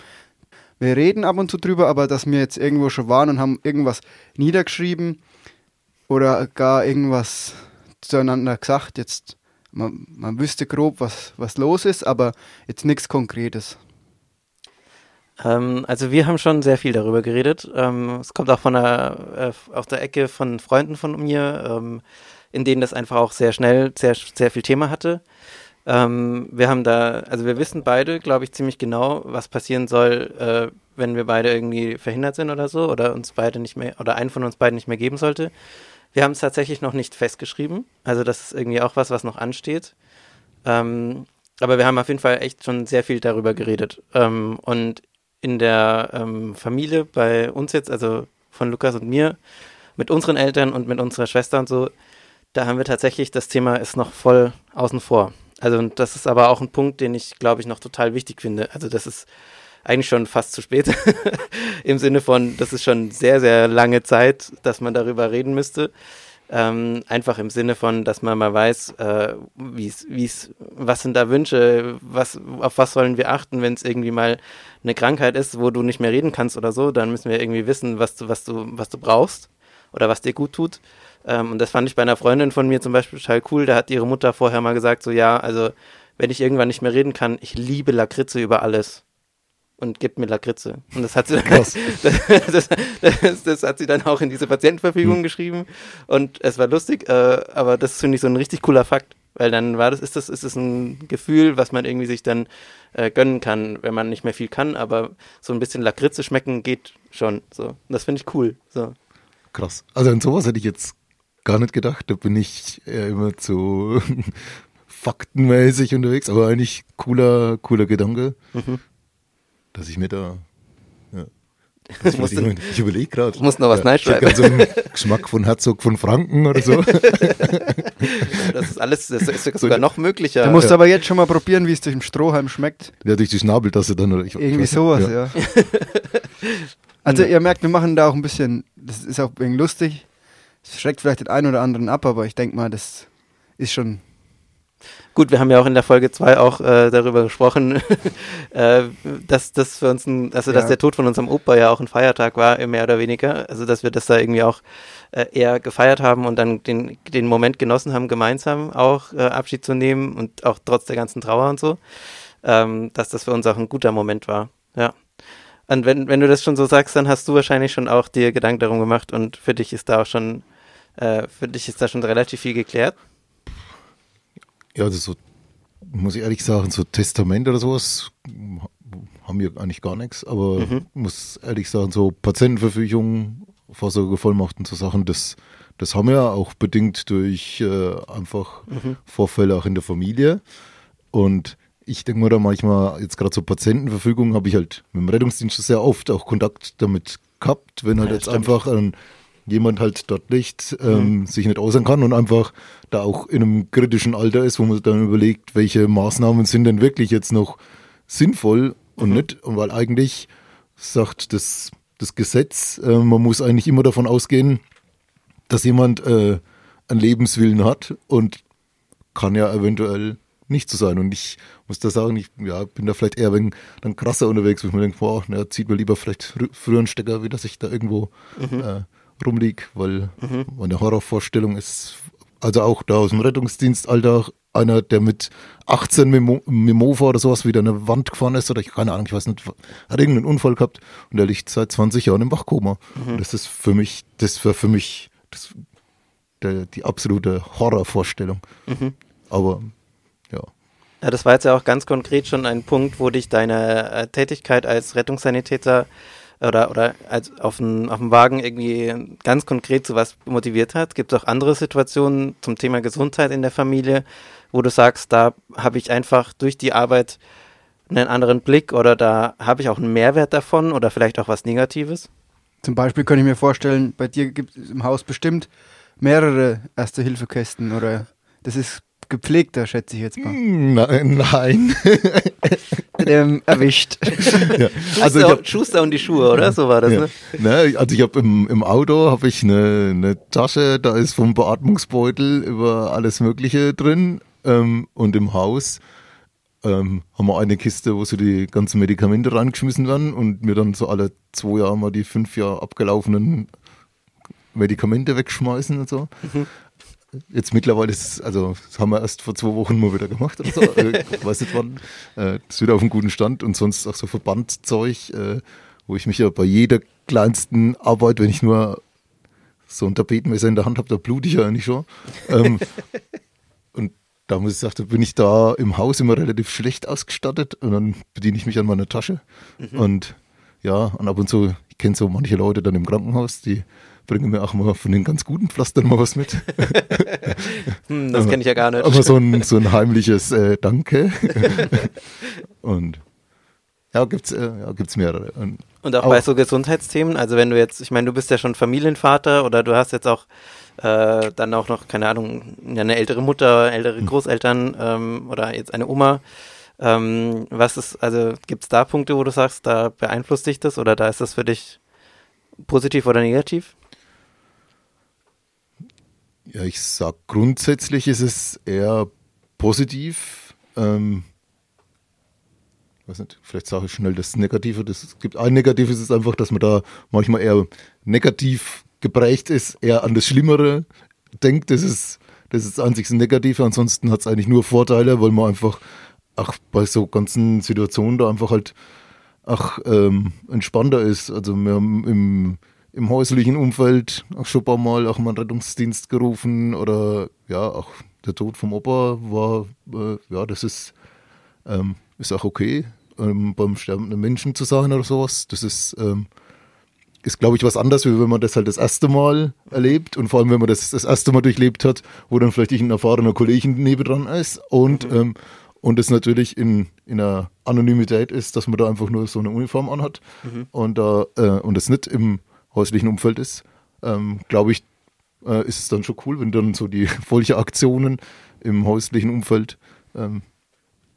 wir reden ab und zu drüber, aber dass wir jetzt irgendwo schon waren und haben irgendwas niedergeschrieben oder gar irgendwas zueinander gesagt, jetzt man, man wüsste grob, was, was los ist, aber jetzt nichts Konkretes. Ähm, also wir haben schon sehr viel darüber geredet. Ähm, es kommt auch von der, äh, der Ecke von Freunden von mir, ähm, in denen das einfach auch sehr schnell sehr, sehr viel Thema hatte. Ähm, wir haben da, also wir wissen beide, glaube ich, ziemlich genau, was passieren soll, äh, wenn wir beide irgendwie verhindert sind oder so, oder uns beide nicht mehr, oder einen von uns beiden nicht mehr geben sollte. Wir haben es tatsächlich noch nicht festgeschrieben. Also das ist irgendwie auch was, was noch ansteht. Ähm, aber wir haben auf jeden Fall echt schon sehr viel darüber geredet. Ähm, und in der ähm, Familie bei uns jetzt, also von Lukas und mir, mit unseren Eltern und mit unserer Schwester und so, da haben wir tatsächlich, das Thema ist noch voll außen vor. Also und das ist aber auch ein Punkt, den ich, glaube ich, noch total wichtig finde. Also das ist eigentlich schon fast zu spät. Im Sinne von, das ist schon sehr, sehr lange Zeit, dass man darüber reden müsste. Ähm, einfach im Sinne von, dass man mal weiß, äh, wie's, wie's, was sind da Wünsche, was, auf was sollen wir achten, wenn es irgendwie mal eine Krankheit ist, wo du nicht mehr reden kannst oder so, dann müssen wir irgendwie wissen, was du, was du, was du brauchst oder was dir gut tut. Ähm, und das fand ich bei einer Freundin von mir zum Beispiel total cool. Da hat ihre Mutter vorher mal gesagt, so ja, also wenn ich irgendwann nicht mehr reden kann, ich liebe Lakritze über alles und gibt mir Lakritze. Und das hat sie dann, das, das, das, das, hat sie dann auch in diese Patientenverfügung hm. geschrieben. Und es war lustig, äh, aber das finde ich so ein richtig cooler Fakt. Weil dann war das, ist das, ist das ein Gefühl, was man irgendwie sich dann äh, gönnen kann, wenn man nicht mehr viel kann, aber so ein bisschen Lakritze schmecken geht schon. So. Und das finde ich cool. So. Krass. Also an sowas hätte ich jetzt gar nicht gedacht. Da bin ich eher immer zu faktenmäßig unterwegs, aber eigentlich cooler, cooler Gedanke. Mhm dass ich mir da. Ja. Ich, ich, ich überlege gerade. Du musst noch was ja, schreiben. Ich so einen Geschmack von Herzog von Franken oder so. das ist alles, das ist sogar noch möglicher. Du musst ja. aber jetzt schon mal probieren, wie es durch den Strohhalm schmeckt. Ja, durch die Schnabeltasse dann. Oder ich, Irgendwie sowas, ja. ja. also ihr merkt, wir machen da auch ein bisschen, das ist auch wegen lustig. Es schreckt vielleicht den einen oder anderen ab, aber ich denke mal, das ist schon Gut, wir haben ja auch in der Folge 2 auch äh, darüber gesprochen, äh, dass das für uns ein, also dass der Tod von unserem Opa ja auch ein Feiertag war, mehr oder weniger. Also dass wir das da irgendwie auch äh, eher gefeiert haben und dann den, den Moment genossen haben, gemeinsam auch äh, Abschied zu nehmen und auch trotz der ganzen Trauer und so. Ähm, dass das für uns auch ein guter Moment war. Ja. Und wenn, wenn du das schon so sagst, dann hast du wahrscheinlich schon auch dir Gedanken darum gemacht und für dich ist da auch schon, äh, für dich ist da schon relativ viel geklärt. Ja, das so, muss ich ehrlich sagen, so Testament oder sowas haben wir eigentlich gar nichts, aber mhm. muss ehrlich sagen, so Patientenverfügung, Vorsorgevollmachten, so Sachen, das, das haben wir auch bedingt durch äh, einfach mhm. Vorfälle auch in der Familie. Und ich denke mir da manchmal, jetzt gerade so Patientenverfügung, habe ich halt mit dem Rettungsdienst sehr oft auch Kontakt damit gehabt, wenn halt ja, jetzt stimmt. einfach ein jemand halt dort nicht ähm, mhm. sich nicht äußern kann und einfach da auch in einem kritischen Alter ist, wo man dann überlegt, welche Maßnahmen sind denn wirklich jetzt noch sinnvoll und mhm. nicht. Und weil eigentlich sagt das, das Gesetz, äh, man muss eigentlich immer davon ausgehen, dass jemand äh, einen Lebenswillen hat und kann ja eventuell nicht so sein. Und ich muss da sagen, ich ja, bin da vielleicht eher wenig dann krasser unterwegs, wo ich mir denke, boah, na, zieht mir lieber vielleicht früher einen Stecker, wie dass ich da irgendwo mhm. äh, rumliege, weil mhm. meine Horrorvorstellung ist also auch da aus dem Rettungsdienst, Alter, einer, der mit 18 Memo, Mimova oder sowas wieder eine Wand gefahren ist oder ich keine Ahnung, ich weiß nicht, hat irgendeinen Unfall gehabt und der liegt seit 20 Jahren im Wachkoma. Mhm. Das ist für mich, das war für mich das, der, die absolute Horrorvorstellung. Mhm. Aber ja. Ja, das war jetzt ja auch ganz konkret schon ein Punkt, wo dich deine äh, Tätigkeit als Rettungssanitäter oder, oder als auf dem, auf Wagen irgendwie ganz konkret zu was motiviert hat? Gibt es auch andere Situationen zum Thema Gesundheit in der Familie, wo du sagst, da habe ich einfach durch die Arbeit einen anderen Blick oder da habe ich auch einen Mehrwert davon oder vielleicht auch was Negatives? Zum Beispiel könnte ich mir vorstellen, bei dir gibt es im Haus bestimmt mehrere Erste-Hilfe-Kästen oder das ist gepflegter, schätze ich jetzt mal. Hm, nein. nein. ähm, erwischt. Ja. Schuster, also hab, Schuster, und die Schuhe, oder? So war das, ja. ne? ne? Also ich habe im, im Auto habe ich eine, eine Tasche, da ist vom Beatmungsbeutel über alles Mögliche drin. Ähm, und im Haus ähm, haben wir eine Kiste, wo so die ganzen Medikamente reingeschmissen werden und mir dann so alle zwei Jahre mal die fünf Jahre abgelaufenen Medikamente wegschmeißen und so. Mhm. Jetzt mittlerweile ist es, also das haben wir erst vor zwei Wochen mal wieder gemacht oder so. Äh, weiß nicht wann. Äh, ist wieder auf einem guten Stand und sonst auch so Verbandzeug, äh, wo ich mich ja bei jeder kleinsten Arbeit, wenn ich nur so ein Tapetenmesser in der Hand habe, da blute ich ja eigentlich schon. Ähm, und da muss ich sagen, da bin ich da im Haus immer relativ schlecht ausgestattet und dann bediene ich mich an meiner Tasche. Mhm. Und ja, und ab und zu, ich kenne so manche Leute dann im Krankenhaus, die bringen mir auch mal von den ganz guten Pflastern mal was mit. hm, das kenne ich ja gar nicht. Aber so ein, so ein heimliches äh, Danke. und ja, gibt's, äh, ja, gibt's mehrere. Und, und auch, auch, bei so Gesundheitsthemen, also wenn du jetzt, ich meine, du bist ja schon Familienvater oder du hast jetzt auch äh, dann auch noch, keine Ahnung, eine ältere Mutter, ältere hm. Großeltern ähm, oder jetzt eine Oma. Ähm, was ist, also gibt es da Punkte, wo du sagst, da beeinflusst dich das oder da ist das für dich positiv oder negativ? Ja, ich sag grundsätzlich ist es eher positiv. Ähm, weiß nicht, vielleicht sage ich schnell das Negative. Das, es gibt ein Negatives ist einfach, dass man da manchmal eher negativ geprägt ist, eher an das Schlimmere denkt. Das ist, das ist an sich das Negative. Ansonsten hat es eigentlich nur Vorteile, weil man einfach auch bei so ganzen Situationen da einfach halt auch ähm, entspannter ist. Also wir haben im im häuslichen Umfeld auch schon ein paar Mal auch mal einen Rettungsdienst gerufen oder ja, auch der Tod vom Opa war, äh, ja, das ist, ähm, ist auch okay, ähm, beim sterbenden Menschen zu sein oder sowas. Das ist, ähm, ist glaube ich, was anderes, wie wenn man das halt das erste Mal erlebt und vor allem, wenn man das das erste Mal durchlebt hat, wo dann vielleicht ein erfahrener Kollegen nebendran ist und, mhm. ähm, und es natürlich in, in einer Anonymität ist, dass man da einfach nur so eine Uniform anhat mhm. und, äh, und es nicht im häuslichen Umfeld ist, ähm, glaube ich, äh, ist es dann schon cool, wenn dann so die solche Aktionen im häuslichen Umfeld ähm,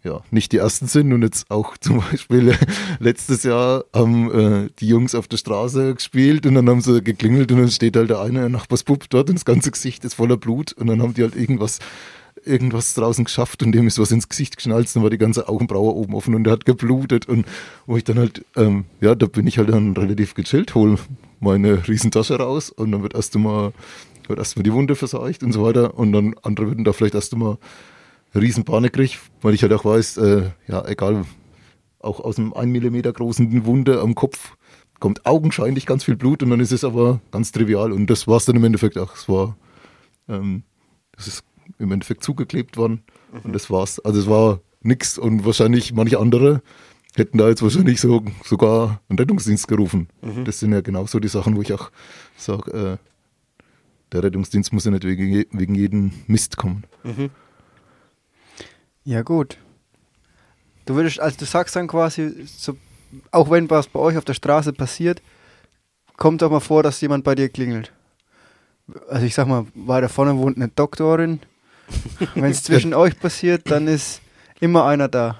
ja, nicht die ersten sind und jetzt auch zum Beispiel letztes Jahr haben äh, die Jungs auf der Straße gespielt und dann haben sie geklingelt und dann steht halt der eine Nachbarsbub dort und das ganze Gesicht ist voller Blut und dann haben die halt irgendwas irgendwas draußen geschafft und dem ist was ins Gesicht geschnalzt und war die ganze Augenbraue oben offen und der hat geblutet und wo ich dann halt, ähm, ja, da bin ich halt dann relativ gechillt, hol meine Riesentasche raus und dann wird erst einmal, wird erst mal die Wunde verseucht und so weiter und dann andere würden da vielleicht erst einmal Riesenpanik kriegen, weil ich halt auch weiß, äh, ja, egal, auch aus einem 1 Millimeter großen Wunde am Kopf kommt augenscheinlich ganz viel Blut und dann ist es aber ganz trivial und das war es dann im Endeffekt auch. Es war, ähm, das ist im Endeffekt zugeklebt worden mhm. und das war's. Also es war nix und wahrscheinlich manche andere hätten da jetzt wahrscheinlich so, sogar einen Rettungsdienst gerufen. Mhm. Das sind ja genau so die Sachen, wo ich auch sage, äh, der Rettungsdienst muss ja nicht wegen, wegen jedem Mist kommen. Mhm. Ja, gut. Du würdest, also du sagst dann quasi, so, auch wenn was bei euch auf der Straße passiert, kommt doch mal vor, dass jemand bei dir klingelt. Also ich sag mal, weiter vorne wohnt eine Doktorin. wenn es zwischen euch passiert, dann ist immer einer da.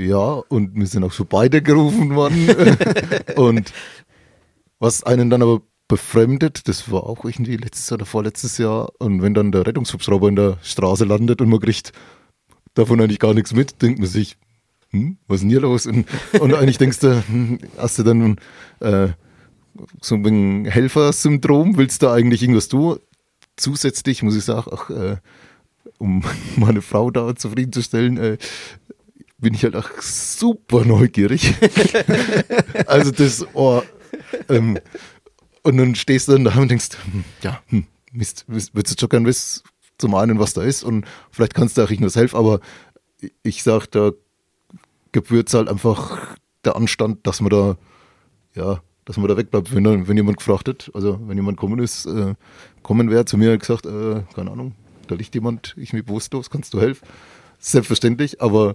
Ja, und wir sind auch schon beide gerufen worden. und was einen dann aber befremdet, das war auch irgendwie letztes oder vorletztes Jahr. Und wenn dann der Rettungshubschrauber in der Straße landet und man kriegt davon eigentlich gar nichts mit, denkt man sich, hm, was ist denn hier los? Und, und eigentlich denkst du, hm, hast du dann äh, so ein Helfersyndrom, willst du eigentlich irgendwas tun? zusätzlich muss ich sagen, auch, äh, um meine Frau da zufriedenzustellen, äh, bin ich halt auch super neugierig. also das, oh, ähm, und dann stehst du dann da und denkst, hm, ja, hm, Mist, würdest du schon gerne wissen, zum einen, was da ist und vielleicht kannst du auch nicht nur helfen, aber ich sag, da gebührt es halt einfach der Anstand, dass man da, ja, dass man da wegbleibt, wenn, wenn jemand gefragt hat, also wenn jemand kommen ist, äh, kommen wäre zu mir gesagt, äh, keine Ahnung, da liegt jemand, ich bin bewusstlos, kannst du helfen? Selbstverständlich, aber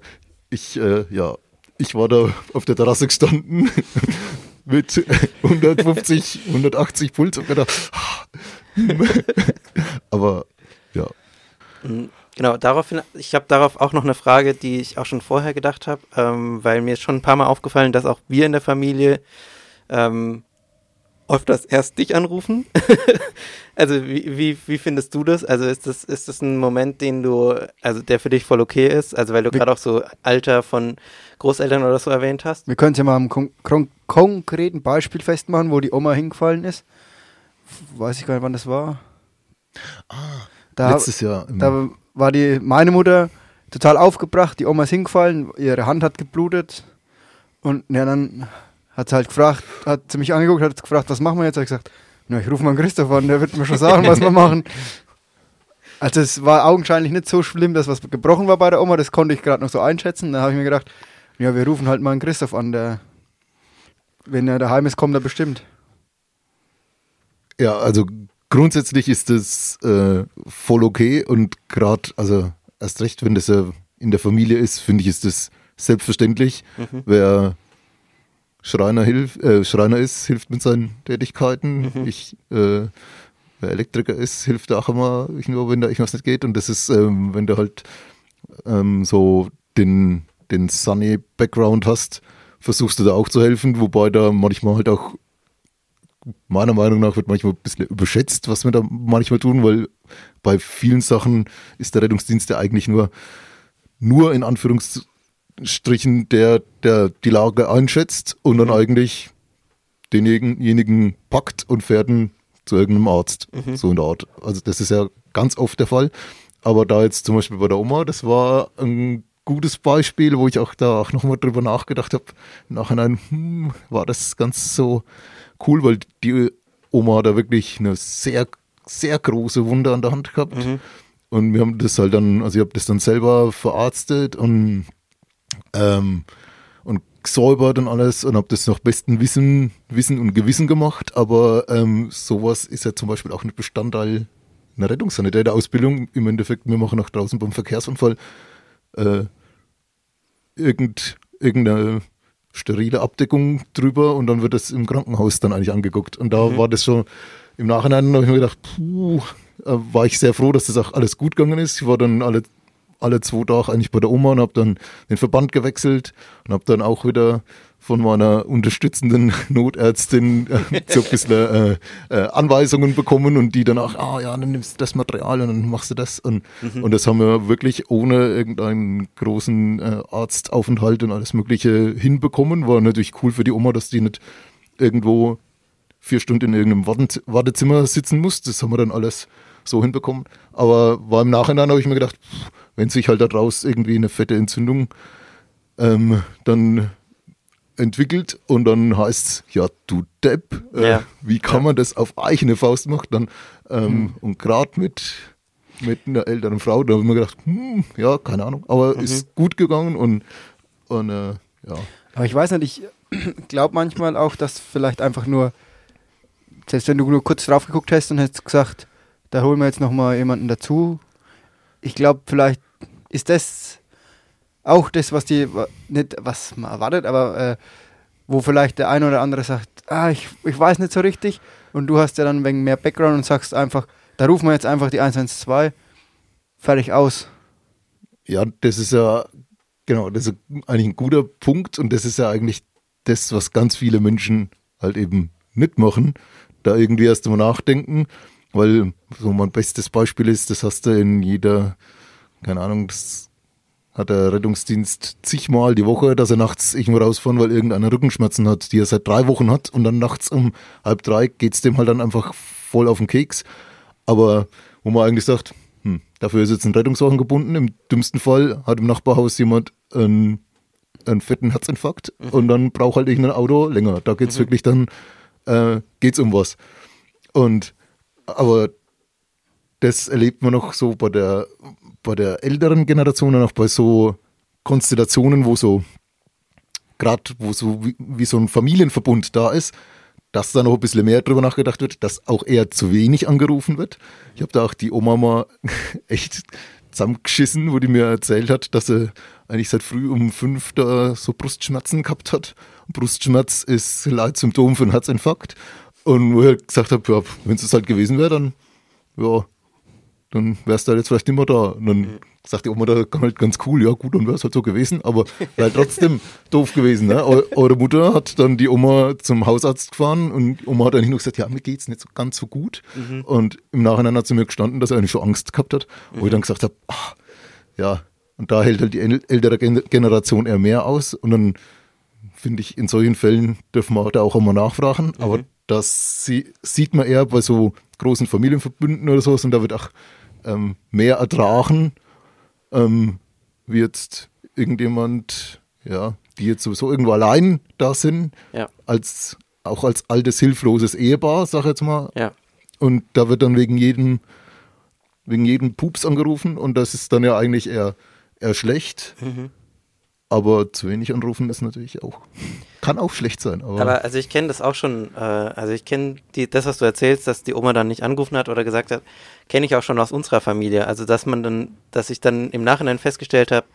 ich, äh, ja, ich war da auf der Terrasse gestanden mit 150, 180 Puls und gedacht, aber ja. Mhm. Genau, daraufhin, ich habe darauf auch noch eine Frage, die ich auch schon vorher gedacht habe, ähm, weil mir ist schon ein paar Mal aufgefallen, dass auch wir in der Familie ähm, öfters erst dich anrufen. also wie, wie, wie findest du das? Also ist das, ist das ein Moment, den du, also der für dich voll okay ist? Also weil du gerade auch so Alter von Großeltern oder so erwähnt hast? Wir können es ja mal am kon kon konkreten Beispiel festmachen, wo die Oma hingefallen ist. Weiß ich gar nicht, wann das war. Ah, da, letztes Jahr. Da war die, meine Mutter total aufgebracht, die Oma ist hingefallen, ihre Hand hat geblutet und ja, dann hat sie halt gefragt, hat sie mich angeguckt, hat gefragt, was machen wir jetzt? Hat ich gesagt, na, ich rufe mal Christoph an, der wird mir schon sagen, was wir machen. Also es war augenscheinlich nicht so schlimm, dass was gebrochen war bei der Oma, das konnte ich gerade noch so einschätzen. Da habe ich mir gedacht, ja, wir rufen halt mal einen Christoph an, der, wenn er daheim ist, kommt er bestimmt. Ja, also grundsätzlich ist das äh, voll okay und gerade, also erst recht, wenn das ja in der Familie ist, finde ich, ist das selbstverständlich. Mhm. Wer Schreiner, hilf, äh, Schreiner ist, hilft mit seinen Tätigkeiten. Mhm. Ich, äh, wer Elektriker ist, hilft auch immer, ich nur, wenn da irgendwas nicht geht. Und das ist, ähm, wenn du halt ähm, so den, den Sunny Background hast, versuchst du da auch zu helfen, wobei da manchmal halt auch meiner Meinung nach wird manchmal ein bisschen überschätzt, was wir da manchmal tun, weil bei vielen Sachen ist der Rettungsdienst ja eigentlich nur, nur in Anführungsstrichen der, der die Lage einschätzt und dann mhm. eigentlich denjenigen packt und fährt ihn zu irgendeinem Arzt. Mhm. So in der Art. Also das ist ja ganz oft der Fall. Aber da jetzt zum Beispiel bei der Oma, das war ein gutes Beispiel, wo ich auch da auch nochmal drüber nachgedacht habe. Nachhinein hm, war das ganz so cool, weil die Oma da wirklich eine sehr, sehr große Wunde an der Hand gehabt. Mhm. Und wir haben das halt dann, also ich habe das dann selber verarztet und, ähm, und gesäubert und alles und habe das nach bestem Wissen, Wissen und Gewissen gemacht. Aber ähm, sowas ist ja zum Beispiel auch ein Bestandteil einer Rettungssanitäter-Ausbildung. Im Endeffekt, wir machen auch draußen beim Verkehrsunfall äh, irgend, irgendeine sterile Abdeckung drüber und dann wird das im Krankenhaus dann eigentlich angeguckt. Und da mhm. war das schon im Nachhinein, habe ich mir gedacht, puh, äh, war ich sehr froh, dass das auch alles gut gegangen ist. Ich war dann alle, alle zwei Tage eigentlich bei der Oma und habe dann den Verband gewechselt und habe dann auch wieder von meiner unterstützenden Notärztin äh, so ein bisschen äh, äh, Anweisungen bekommen und die dann auch, ah ja, dann nimmst du das Material und dann machst du das. Und, mhm. und das haben wir wirklich ohne irgendeinen großen äh, Arztaufenthalt und alles Mögliche hinbekommen. War natürlich cool für die Oma, dass die nicht irgendwo vier Stunden in irgendeinem Wartezimmer sitzen muss. Das haben wir dann alles so hinbekommen. Aber war im Nachhinein, habe ich mir gedacht, wenn sich halt daraus irgendwie eine fette Entzündung ähm, dann entwickelt und dann heißt es, ja, du Depp, äh, ja. wie kann man das auf eigene Faust machen? Dann, ähm, mhm. Und gerade mit, mit einer älteren Frau, da habe ich mir gedacht, hm, ja, keine Ahnung, aber mhm. ist gut gegangen und, und äh, ja. Aber ich weiß nicht, ich glaube manchmal auch, dass vielleicht einfach nur, selbst wenn du nur kurz drauf geguckt hast und hättest gesagt, da holen wir jetzt nochmal jemanden dazu, ich glaube, vielleicht ist das auch das, was die, nicht was man erwartet, aber äh, wo vielleicht der eine oder andere sagt, ah, ich, ich weiß nicht so richtig. Und du hast ja dann wegen mehr Background und sagst einfach, da rufen wir jetzt einfach die 112, fertig aus. Ja, das ist ja, genau, das ist eigentlich ein guter Punkt und das ist ja eigentlich das, was ganz viele Menschen halt eben nicht machen, da irgendwie erst mal nachdenken, weil so mein bestes Beispiel ist, das hast du in jeder, keine Ahnung, das hat der Rettungsdienst zigmal die Woche, dass er nachts irgendwo rausfahren, weil irgendeiner Rückenschmerzen hat, die er seit drei Wochen hat und dann nachts um halb drei geht es dem halt dann einfach voll auf den Keks. Aber wo man eigentlich sagt, hm, dafür ist jetzt ein Rettungswagen gebunden. Im dümmsten Fall hat im Nachbarhaus jemand einen, einen fetten Herzinfarkt mhm. und dann braucht halt irgendein Auto länger. Da geht es mhm. wirklich dann, äh, geht's um was. Und aber das erlebt man noch so bei der, bei der älteren Generation und auch bei so Konstellationen, wo so, gerade wo so wie, wie, so ein Familienverbund da ist, dass da noch ein bisschen mehr drüber nachgedacht wird, dass auch eher zu wenig angerufen wird. Ich habe da auch die Oma mal echt zusammengeschissen, wo die mir erzählt hat, dass sie eigentlich seit früh um fünf da so Brustschmerzen gehabt hat. Brustschmerz ist Leitsymptom für einen Herzinfarkt. Und wo ich gesagt habe, ja, wenn es halt gewesen wäre, dann ja, dann wärst du halt jetzt vielleicht nicht mehr da. Und dann mhm. sagt die Oma, da halt ganz cool, ja gut, dann wäre es halt so gewesen, aber halt trotzdem doof gewesen. Ne? Eure Mutter hat dann die Oma zum Hausarzt gefahren und die Oma hat eigentlich nur gesagt, ja, mir geht es nicht so ganz so gut. Mhm. Und im Nachhinein hat sie mir gestanden, dass er eigentlich schon Angst gehabt hat, mhm. wo ich mhm. dann gesagt habe, ach, ja, und da hält halt die ältere Generation eher mehr aus und dann finde ich, in solchen Fällen dürfen wir da auch einmal nachfragen, mhm. aber das sieht man eher bei so großen Familienverbünden oder sowas und da wird auch ähm, mehr ertragen, ähm, wie jetzt irgendjemand, ja, die jetzt sowieso irgendwo allein da sind, ja. als auch als altes, hilfloses Ehepaar, sag ich jetzt mal. Ja. Und da wird dann wegen jedem, wegen jedem Pups angerufen und das ist dann ja eigentlich eher, eher schlecht. Mhm. Aber zu wenig anrufen ist natürlich auch, kann auch schlecht sein. Aber, aber also ich kenne das auch schon, äh, also ich kenne das, was du erzählst, dass die Oma dann nicht angerufen hat oder gesagt hat, kenne ich auch schon aus unserer Familie. Also dass man dann, dass ich dann im Nachhinein festgestellt habe,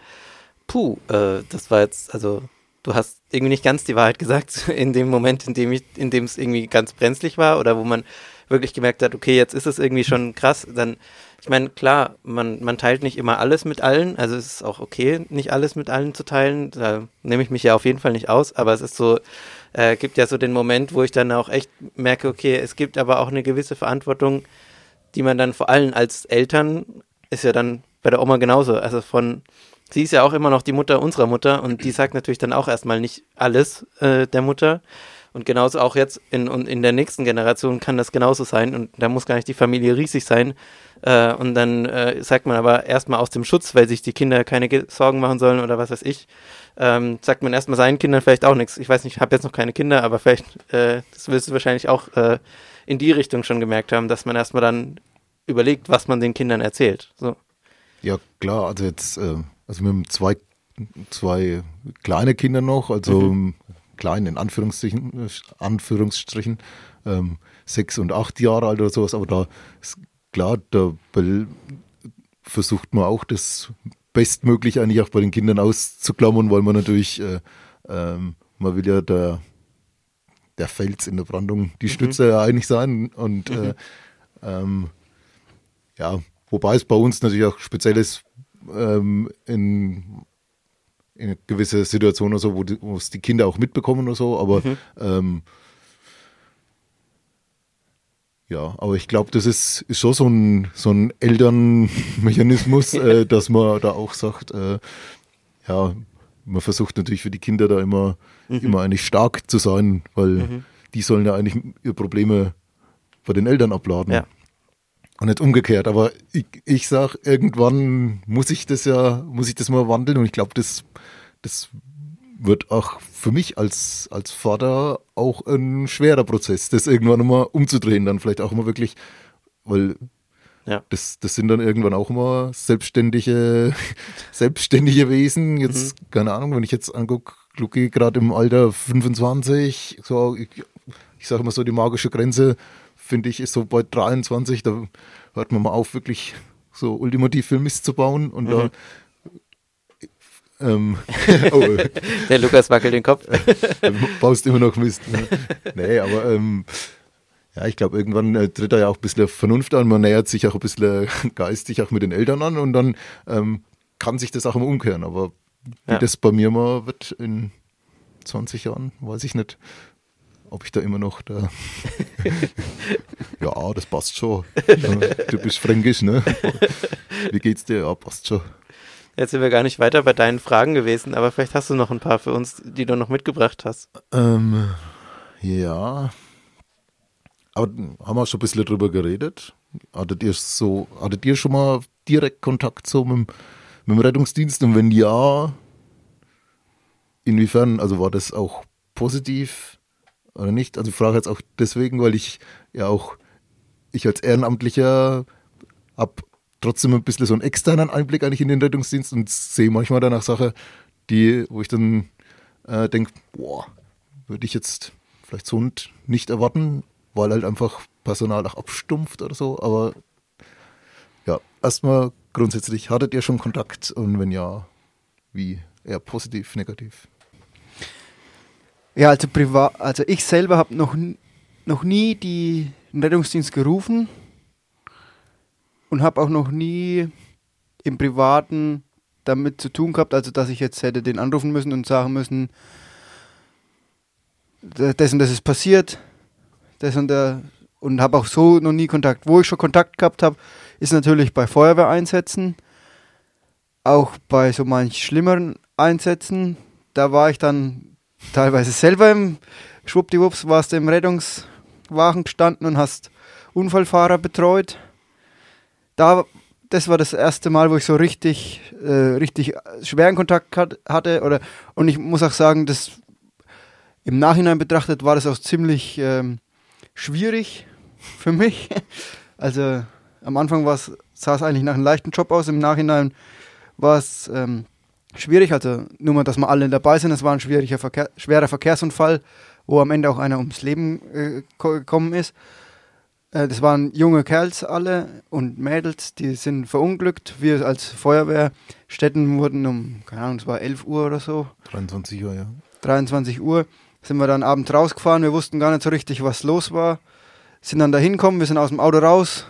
puh, äh, das war jetzt, also du hast irgendwie nicht ganz die Wahrheit gesagt in dem Moment, in dem ich, in dem es irgendwie ganz brenzlig war oder wo man wirklich gemerkt hat, okay, jetzt ist es irgendwie schon krass, dann ich meine, klar, man, man teilt nicht immer alles mit allen, also es ist auch okay, nicht alles mit allen zu teilen, da nehme ich mich ja auf jeden Fall nicht aus, aber es ist so, äh, gibt ja so den Moment, wo ich dann auch echt merke, okay, es gibt aber auch eine gewisse Verantwortung, die man dann vor allem als Eltern, ist ja dann bei der Oma genauso, also von, sie ist ja auch immer noch die Mutter unserer Mutter und die sagt natürlich dann auch erstmal nicht alles äh, der Mutter, und genauso auch jetzt in, in der nächsten Generation kann das genauso sein. Und da muss gar nicht die Familie riesig sein. Äh, und dann äh, sagt man aber erstmal aus dem Schutz, weil sich die Kinder keine Sorgen machen sollen oder was weiß ich, ähm, sagt man erstmal seinen Kindern vielleicht auch nichts. Ich weiß nicht, ich habe jetzt noch keine Kinder, aber vielleicht, äh, das wirst du wahrscheinlich auch äh, in die Richtung schon gemerkt haben, dass man erstmal dann überlegt, was man den Kindern erzählt. So. Ja, klar, also jetzt, äh, also wir haben zwei, zwei kleine Kinder noch, also mhm klein in Anführungsstrichen, Anführungsstrichen ähm, sechs und acht Jahre alt oder sowas, aber da ist klar, da versucht man auch das bestmöglich eigentlich auch bei den Kindern auszuklammern, weil man natürlich, äh, ähm, man will ja der, der Fels in der Brandung die mhm. Stütze mhm. ja eigentlich sein und mhm. äh, ähm, ja, wobei es bei uns natürlich auch speziell ist, ähm, in in gewisse Situationen oder so, wo, die, es die Kinder auch mitbekommen oder so, aber mhm. ähm, ja, aber ich glaube, das ist, ist schon so ein, so ein Elternmechanismus, äh, dass man da auch sagt, äh, ja, man versucht natürlich für die Kinder da immer, mhm. immer eigentlich stark zu sein, weil mhm. die sollen ja eigentlich ihre Probleme bei den Eltern abladen. Ja. Und nicht umgekehrt. Aber ich, ich sag, irgendwann muss ich das ja, muss ich das mal wandeln und ich glaube, das das wird auch für mich als, als Vater auch ein schwerer Prozess, das irgendwann mal umzudrehen, dann vielleicht auch mal wirklich, weil ja. das, das sind dann irgendwann auch immer selbstständige, selbstständige Wesen. Jetzt, mhm. keine Ahnung, wenn ich jetzt angucke, Luki gerade im Alter 25, so, ich, ich sage mal so, die magische Grenze, finde ich, ist so bei 23, da hört man mal auf, wirklich so ultimativ viel Mist zu bauen und mhm. da ähm, oh. Der Lukas wackelt den Kopf. du baust immer noch Mist. Ne? Nee, aber ähm, ja, ich glaube, irgendwann äh, tritt er ja auch ein bisschen Vernunft an. Man nähert sich auch ein bisschen geistig auch mit den Eltern an und dann ähm, kann sich das auch immer umkehren. Aber wie ja. das bei mir mal wird in 20 Jahren, weiß ich nicht, ob ich da immer noch da. ja, das passt schon. Du bist fränkisch, ne? Wie geht's dir? Ja, passt schon. Jetzt sind wir gar nicht weiter bei deinen Fragen gewesen, aber vielleicht hast du noch ein paar für uns, die du noch mitgebracht hast. Ähm, ja. Aber haben wir schon ein bisschen drüber geredet? Hattet ihr so, hattet ihr schon mal direkt Kontakt so mit, mit dem Rettungsdienst? Und wenn ja, inwiefern, also war das auch positiv oder nicht? Also ich frage jetzt auch deswegen, weil ich ja auch, ich als Ehrenamtlicher habe trotzdem ein bisschen so einen externen Einblick eigentlich in den Rettungsdienst und sehe manchmal danach Sachen, die, wo ich dann äh, denke, boah, würde ich jetzt vielleicht so nicht- nicht erwarten, weil halt einfach Personal auch abstumpft oder so. Aber ja, erstmal grundsätzlich, hattet ihr schon Kontakt und wenn ja, wie? Eher positiv, negativ? Ja, also privat, also ich selber habe noch, noch nie den Rettungsdienst gerufen und habe auch noch nie im Privaten damit zu tun gehabt, also dass ich jetzt hätte den anrufen müssen und sagen müssen, das und das ist passiert, das und der und habe auch so noch nie Kontakt. Wo ich schon Kontakt gehabt habe, ist natürlich bei Feuerwehreinsätzen, auch bei so manch schlimmeren Einsätzen. Da war ich dann teilweise selber im Schwuppdiwupps warst du im Rettungswagen gestanden und hast Unfallfahrer betreut. Da, das war das erste Mal, wo ich so richtig, äh, richtig schweren Kontakt hat, hatte. Oder, und ich muss auch sagen, das im Nachhinein betrachtet war das auch ziemlich ähm, schwierig für mich. Also am Anfang sah es eigentlich nach einem leichten Job aus, im Nachhinein war es ähm, schwierig, also nur mal, dass wir alle dabei sind. Es war ein schwieriger Verkehr, schwerer Verkehrsunfall, wo am Ende auch einer ums Leben äh, ko- gekommen ist. Äh, das waren junge Kerls alle und Mädels, die sind verunglückt. Wir als Feuerwehrstätten wurden um, keine Ahnung, es war 11 Uhr oder so, 23 Uhr, ja. 23 Uhr, sind wir dann abends rausgefahren. Wir wussten gar nicht so richtig, was los war. Sind dann da hinkommen, wir sind aus dem Auto raus.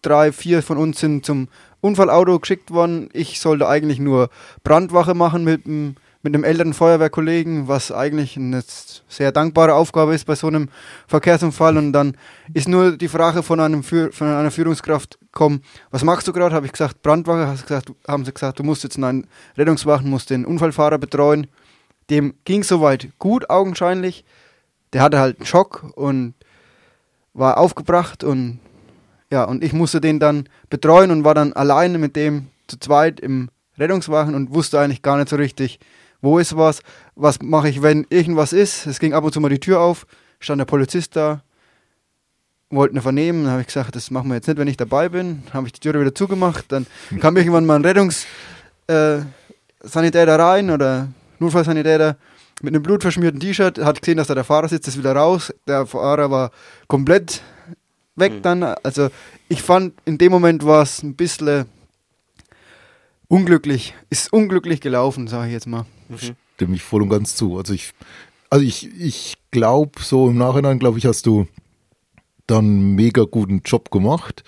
Drei, vier von uns sind zum Unfallauto geschickt worden. Ich sollte eigentlich nur Brandwache machen mit, dem- mit einem älteren Feuerwehrkollegen, was eigentlich eine sehr dankbare Aufgabe ist bei so einem Verkehrsunfall. Und dann ist nur die Frage von, einem Führ von einer Führungskraft gekommen, was machst du gerade? Habe ich gesagt, Brandwache. Hast gesagt, haben sie gesagt, du musst jetzt in einen Rettungswagen, musst den Unfallfahrer betreuen. Dem ging soweit gut, augenscheinlich. Der hatte halt einen Schock und war aufgebracht und ja, und ich musste den dann betreuen und war dann alleine mit dem zu zweit im Rettungswagen und wusste eigentlich gar nicht so richtig, wo ist was, was mache ich, wenn irgendwas ist. Es ging ab und zu mal die Tür auf, stand der Polizist da, wollten ihn vernehmen, dann habe ich gesagt, das machen wir jetzt nicht, wenn ich dabei bin. Dann habe ich die Tür wieder zugemacht, dann kam irgendwann mal ein Rettungssanitäter äh, rein oder Notfallsanitäter mit einem blutverschmierten T-Shirt, hat gesehen, dass da der Fahrer sitzt, ist wieder raus. Der Fahrer war komplett weg Mhm. dann. Also ich fand, in dem Moment war es ein bisschen unglücklich. Ist unglücklich gelaufen, sage ich jetzt mal. Mhm. Stimme ich voll und ganz zu. Also ich, also ich, ich glaube, so im Nachhinein, glaube ich, hast du dann einen mega guten Job gemacht.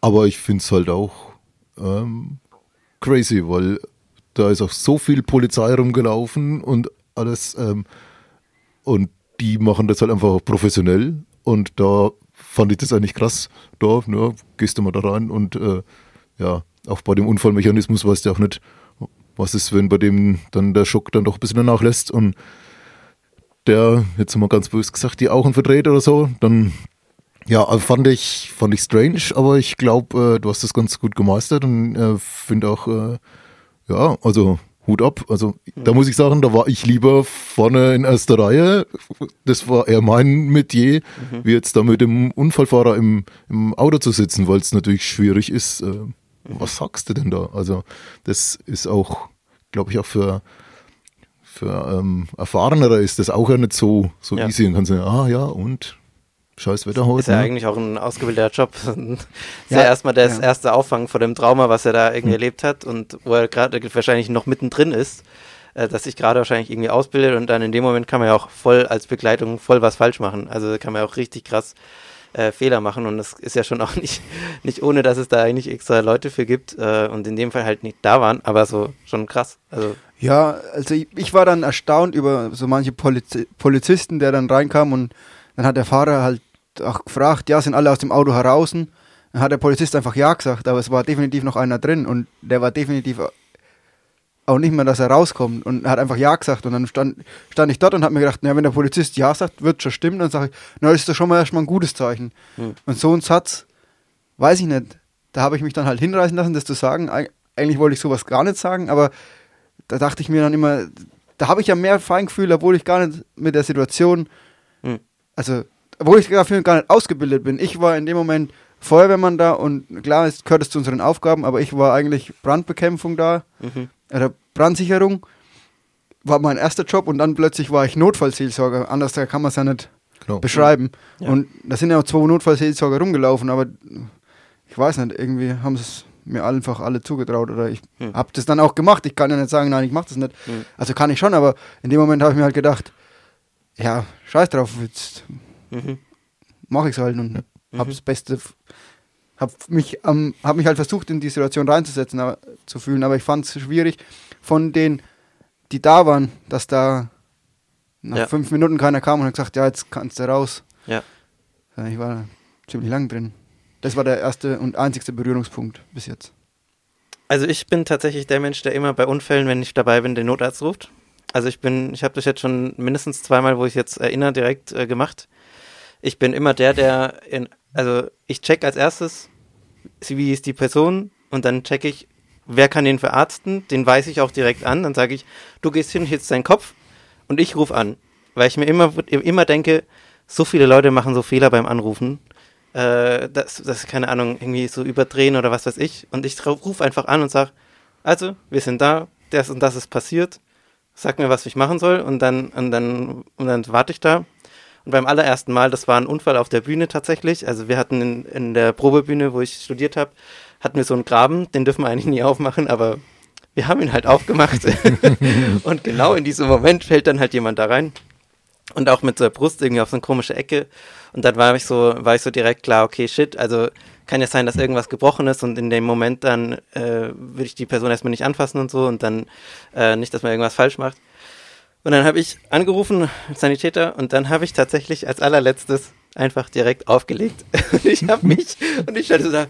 Aber ich finde es halt auch ähm, crazy, weil da ist auch so viel Polizei rumgelaufen und alles. Ähm, und die machen das halt einfach professionell. Und da fand ich das eigentlich krass. Da, ne, gehst du mal da rein und äh, ja, auch bei dem Unfallmechanismus weißt du auch nicht, was ist, wenn bei dem dann der Schock dann doch ein bisschen nachlässt und der, jetzt mal ganz böse gesagt, die Augen verdreht oder so, dann ja, also fand ich, fand ich strange, aber ich glaube, äh, du hast das ganz gut gemeistert und äh, finde auch, äh, ja, also Hut ab. Also da muss ich sagen, da war ich lieber vorne in erster Reihe. Das war eher mein Metier, wie jetzt da mit dem Unfallfahrer im, im Auto zu sitzen, weil es natürlich schwierig ist. Äh, was sagst du denn da? Also das ist auch, glaube ich, auch für für ähm, Erfahrenere ist das auch ja nicht so, so Ja. easy. Und kannst sagen, ah ja, und scheiß Wetter heute. Ist ja ne? eigentlich auch ein ausgebildeter Job. ist Ja, ja erstmal das ja. erste Auffangen vor dem Trauma, was er da irgendwie erlebt hat und wo er gerade wahrscheinlich noch mittendrin ist, äh, dass sich gerade wahrscheinlich irgendwie ausbildet und dann in dem Moment kann man ja auch voll als Begleitung voll was falsch machen. Also da kann man ja auch richtig krass äh, Fehler machen und das ist ja schon auch nicht, nicht ohne, dass es da eigentlich extra Leute für gibt äh, und in dem Fall halt nicht da waren, aber so schon krass. Also Ja, also ich, ich war dann erstaunt über so manche Polizi Polizisten, der dann reinkam und dann hat der Fahrer halt auch gefragt, ja, sind alle aus dem Auto heraus? Dann hat der Polizist einfach ja gesagt, aber es war definitiv noch einer drin und der war definitiv auch nicht mehr, dass er rauskommt und er hat einfach ja gesagt und dann stand, stand ich dort und habe mir gedacht, na, wenn der Polizist ja sagt, wird schon stimmen, dann sage ich, na, das ist doch schon mal erstmal ein gutes Zeichen. Hm. Und so ein Satz weiß ich nicht, da habe ich mich dann halt hinreißen lassen, das zu sagen. Eig eigentlich wollte ich sowas gar nicht sagen, aber da dachte ich mir dann immer, da habe ich ja mehr Feingefühl, obwohl ich gar nicht mit der Situation, Hm. also, obwohl ich dafür gar nicht ausgebildet bin. Ich war in dem Moment Feuerwehrmann da und klar, es gehört es zu unseren Aufgaben, aber ich war eigentlich Brandbekämpfung da, Mhm. oder Brandsicherung war mein erster Job und dann plötzlich war ich Notfallseelsorger. Anders kann man es ja nicht Genau. beschreiben. Ja. Und da sind ja auch zwei Notfallseelsorger rumgelaufen, aber ich weiß nicht, irgendwie haben sie es mir einfach alle zugetraut oder ich Hm. habe das dann auch gemacht. Ich kann ja nicht sagen, nein, ich mache das nicht. Hm. Also kann ich schon, aber in dem Moment habe ich mir halt gedacht, ja, scheiß drauf, jetzt Mhm. mache ich es halt und Mhm. habe das Beste, habe mich, ähm, hab mich halt versucht, in die Situation reinzusetzen, aber, zu fühlen, aber ich fand es schwierig von denen, die da waren, dass da nach Ja. fünf Minuten keiner kam und hat gesagt, ja, jetzt kannst du raus. Ja. Ich war ziemlich lang drin. Das war der erste und einzigste Berührungspunkt bis jetzt. Also ich bin tatsächlich der Mensch, der immer bei Unfällen, wenn ich dabei bin, den Notarzt ruft. Also ich bin, ich habe das jetzt schon mindestens zweimal, wo ich jetzt erinnere, direkt äh, gemacht. Ich bin immer der, der in, also ich check als erstes, wie ist die Person und dann check ich, wer kann den verarzten, den weise ich auch direkt an, dann sage ich, du gehst hin, hältst deinen Kopf und ich rufe an. Weil ich mir immer, immer denke, so viele Leute machen so Fehler beim Anrufen, äh, das, das, keine Ahnung, irgendwie so überdrehen oder was weiß ich. Und ich rufe einfach an und sage, also, wir sind da, das und das ist passiert, sag mir, was ich machen soll und dann, und dann, und dann warte ich da. Und beim allerersten Mal, das war ein Unfall auf der Bühne tatsächlich, also wir hatten in, in der Probebühne, wo ich studiert habe, hatten wir so einen Graben, den dürfen wir eigentlich nie aufmachen, aber wir haben ihn halt aufgemacht. und genau in diesem Moment fällt dann halt jemand da rein und auch mit der Brust irgendwie auf so eine komische Ecke. Und dann war ich so, war ich so direkt klar, okay, shit, also kann ja sein, dass irgendwas gebrochen ist und in dem Moment dann äh, würde ich die Person erstmal nicht anfassen und so und dann äh, nicht, dass man irgendwas falsch macht. Und dann habe ich angerufen, Sanitäter, und dann habe ich tatsächlich als allerletztes einfach direkt aufgelegt. Und ich habe mich, und ich stand so da,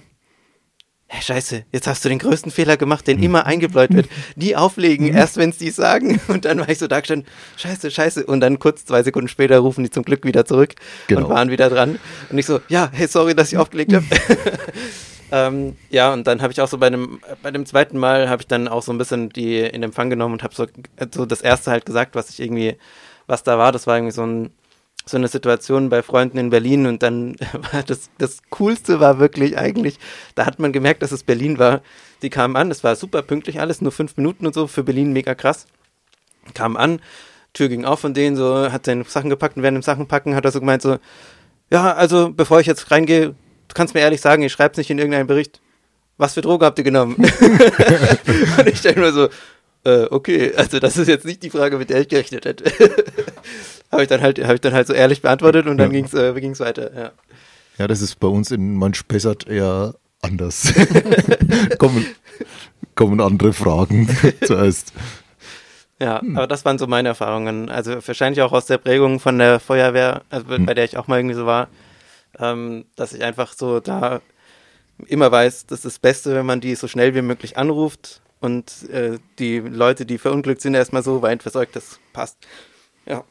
Hey, scheiße, jetzt hast du den größten Fehler gemacht, den immer eingebläut wird. Die auflegen, erst wenn es die sagen. Und dann war ich so da gestanden, scheiße, scheiße. Und dann kurz zwei Sekunden später rufen die zum Glück wieder zurück Genau. und waren wieder dran. Und ich so, ja, hey, sorry, dass ich aufgelegt habe. ähm, ja, und dann habe ich auch so bei dem, bei dem zweiten Mal habe ich dann auch so ein bisschen die in Empfang genommen und habe so, so das erste halt gesagt, was ich irgendwie, was da war. Das war irgendwie so ein, so eine Situation bei Freunden in Berlin und dann war das, das Coolste war wirklich eigentlich, da hat man gemerkt, dass es Berlin war. Die kamen an, es war super pünktlich alles, nur fünf Minuten und so, für Berlin mega krass. Kamen an, Tür ging auf von denen, so, hat seine Sachen gepackt und während dem Sachen packen hat er so gemeint so, ja, also bevor ich jetzt reingehe, du kannst mir ehrlich sagen, ich schreib's nicht in irgendeinen Bericht, was für Droge habt ihr genommen? und ich denke nur so, äh, okay, also das ist jetzt nicht die Frage, mit der ich gerechnet hätte. habe ich dann halt, habe ich dann halt so ehrlich beantwortet und dann Ja. ging's, äh, ging's weiter. Ja. Ja, das ist bei uns in Manchpessert eher anders. kommen, kommen andere Fragen zuerst. Ja, aber das waren so meine Erfahrungen. Also wahrscheinlich auch aus der Prägung von der Feuerwehr, also bei Hm. der ich auch mal irgendwie so war, ähm, dass ich einfach so da immer weiß, das ist das Beste, wenn man die so schnell wie möglich anruft und äh, die Leute, die verunglückt sind, erstmal so weit versorgt, das passt. Ja.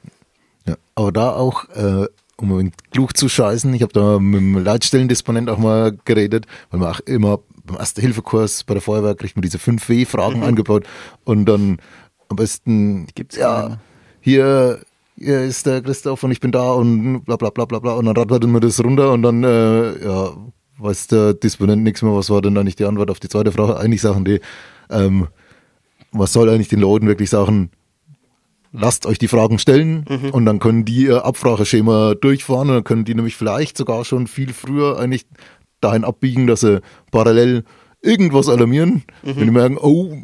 Ja, aber da auch, äh, um ein wenig klug zu scheißen, ich habe da mit dem Leitstellendisponent auch mal geredet, weil man auch immer beim Erste-Hilfe-Kurs bei der Feuerwehr kriegt man diese 5W-Fragen angebaut und dann am besten, Gibt's ja, hier, hier ist der Christoph und ich bin da und bla bla bla bla bla und dann rattert man das runter und dann, äh, ja, weiß der Disponent nichts mehr, was war denn eigentlich die Antwort auf die zweite Frage? Eigentlich Sachen, die, ähm, was soll eigentlich den Leuten wirklich sagen, lasst euch die Fragen stellen und dann können die ihr Abfrageschema durchfahren und dann können die nämlich vielleicht sogar schon viel früher eigentlich dahin abbiegen, dass sie parallel irgendwas alarmieren. Wenn die merken, oh,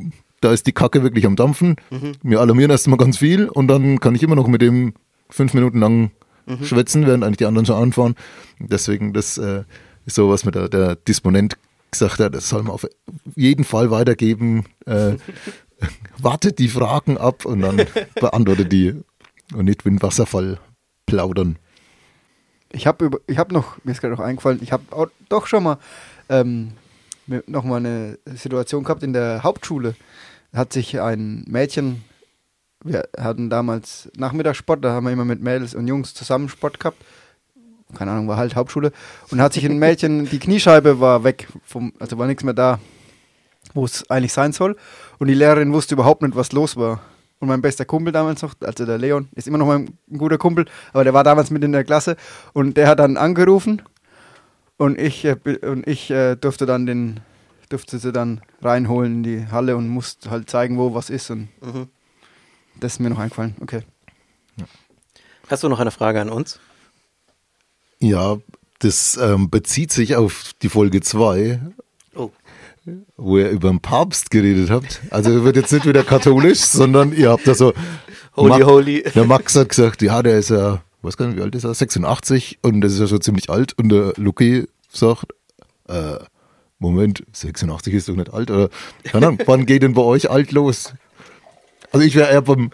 da ist die Kacke wirklich am Dampfen, wir alarmieren erstmal ganz viel und dann kann ich immer noch mit dem fünf Minuten lang schwätzen, während eigentlich die anderen schon anfahren. Deswegen, das äh, ist so, was mir der, der Disponent gesagt hat, das soll man auf jeden Fall weitergeben. Äh, wartet die Fragen ab und dann beantwortet die und nicht wie ein Wasserfall plaudern. Ich habe ich noch, mir ist gerade noch eingefallen, ich habe doch schon mal ähm, noch mal eine Situation gehabt in der Hauptschule. Hat sich ein Mädchen, wir hatten damals Nachmittagssport, da haben wir immer mit Mädels und Jungs zusammen Sport gehabt. keine Ahnung, war halt Hauptschule. Und hat sich ein Mädchen, die Kniescheibe war weg, vom, also war nichts mehr da, wo es eigentlich sein soll. Und die Lehrerin wusste überhaupt nicht, was los war. Und mein bester Kumpel damals noch, also der Leon, ist immer noch mein guter Kumpel, aber der war damals mit in der Klasse. Und der hat dann angerufen und ich, äh, und ich äh, durfte dann den, durfte sie dann reinholen in die Halle und musste halt zeigen, wo was ist. Und Mhm. das ist mir noch eingefallen. Okay. Hast du noch eine Frage an uns? Ja, das ähm, bezieht sich auf die Folge 2, Oh. wo ihr über den Papst geredet habt. Also ihr wird jetzt nicht wieder katholisch, sondern ihr habt da so. Holy, Ma- holy. Der Max hat gesagt, ja, der ist ja, weiß gar nicht, wie alt ist er? 86 und das ist ja schon ziemlich alt. Und der Luki sagt, äh, Moment, 86 ist doch nicht alt. Oder, keine Ahnung, wann geht denn bei euch alt los? Also ich wäre eher beim,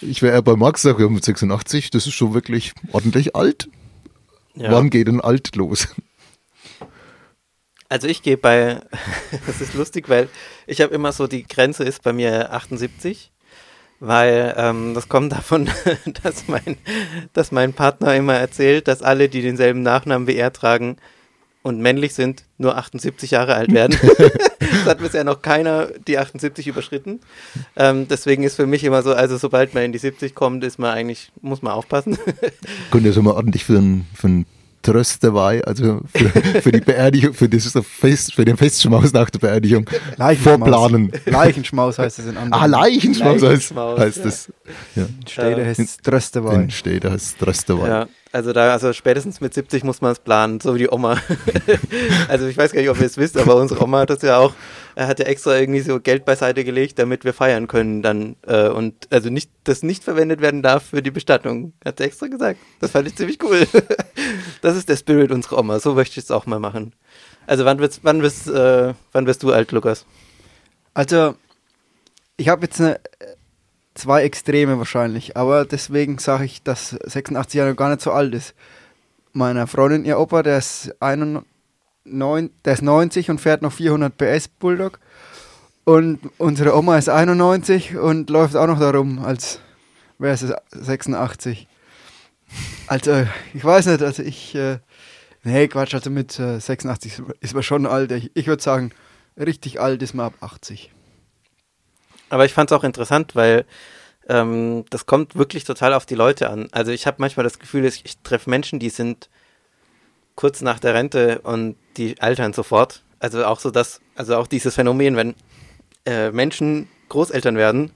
ich wäre eher bei Max, sag, mit 86, das ist schon wirklich ordentlich alt. Ja. Wann geht denn alt los? Also ich gehe bei, das ist lustig, weil ich habe immer so, die Grenze ist bei mir 78, weil ähm, das kommt davon, dass mein, dass mein Partner immer erzählt, dass alle, die denselben Nachnamen wie er tragen und männlich sind, nur 78 Jahre alt werden. das hat bisher noch keiner die 78 überschritten. Ähm, deswegen ist für mich immer so, also sobald man in die 70 kommt, ist man eigentlich, muss man aufpassen. Könnt ihr schon mal ordentlich für einen für einen Tröst dabei, also für, für die Beerdigung, für, das Fest, für den Festschmaus nach der Beerdigung vorplanen. Leichenschmaus heißt es in anderen Ah, Leichenschmaus heißt, Leichenschmaus, heißt ja. das. Ja. Städte Ja. heißt es Tröst dabei. In Städte heißt Tröst dabei. Ja, also da, also spätestens mit 70 muss man es planen, so wie die Oma. also ich weiß gar nicht, ob ihr es wisst, aber unsere Oma hat das ja auch, er hat ja extra irgendwie so Geld beiseite gelegt, damit wir feiern können dann äh, und also nicht, das nicht verwendet werden darf für die Bestattung, hat er extra gesagt. Das fand ich ziemlich cool. das ist der Spirit unserer Oma, so möchte ich es auch mal machen. Also wann wirst, wann wirst, äh, wann wirst du alt, Lukas? Also, ich habe jetzt eine, äh, zwei Extreme wahrscheinlich, aber deswegen sage ich, dass 86 Jahre gar nicht so alt ist. Meiner Freundin, ihr Opa, der ist, 91, der ist 90 und fährt noch 400 PS Bulldog. Und unsere Oma ist 91 und läuft auch noch darum, als wäre sie 86. Also, ich weiß nicht, also ich, äh, nee, Quatsch, also mit äh, 86 ist man schon alt. Ich, ich würde sagen, richtig alt ist man ab 80. Aber ich fand es auch interessant, weil ähm, das kommt wirklich total auf die Leute an. Also ich habe manchmal das Gefühl, ich, ich treffe Menschen, die sind kurz nach der Rente und die altern sofort. Also auch so das, also auch dieses Phänomen, wenn äh, Menschen Großeltern werden,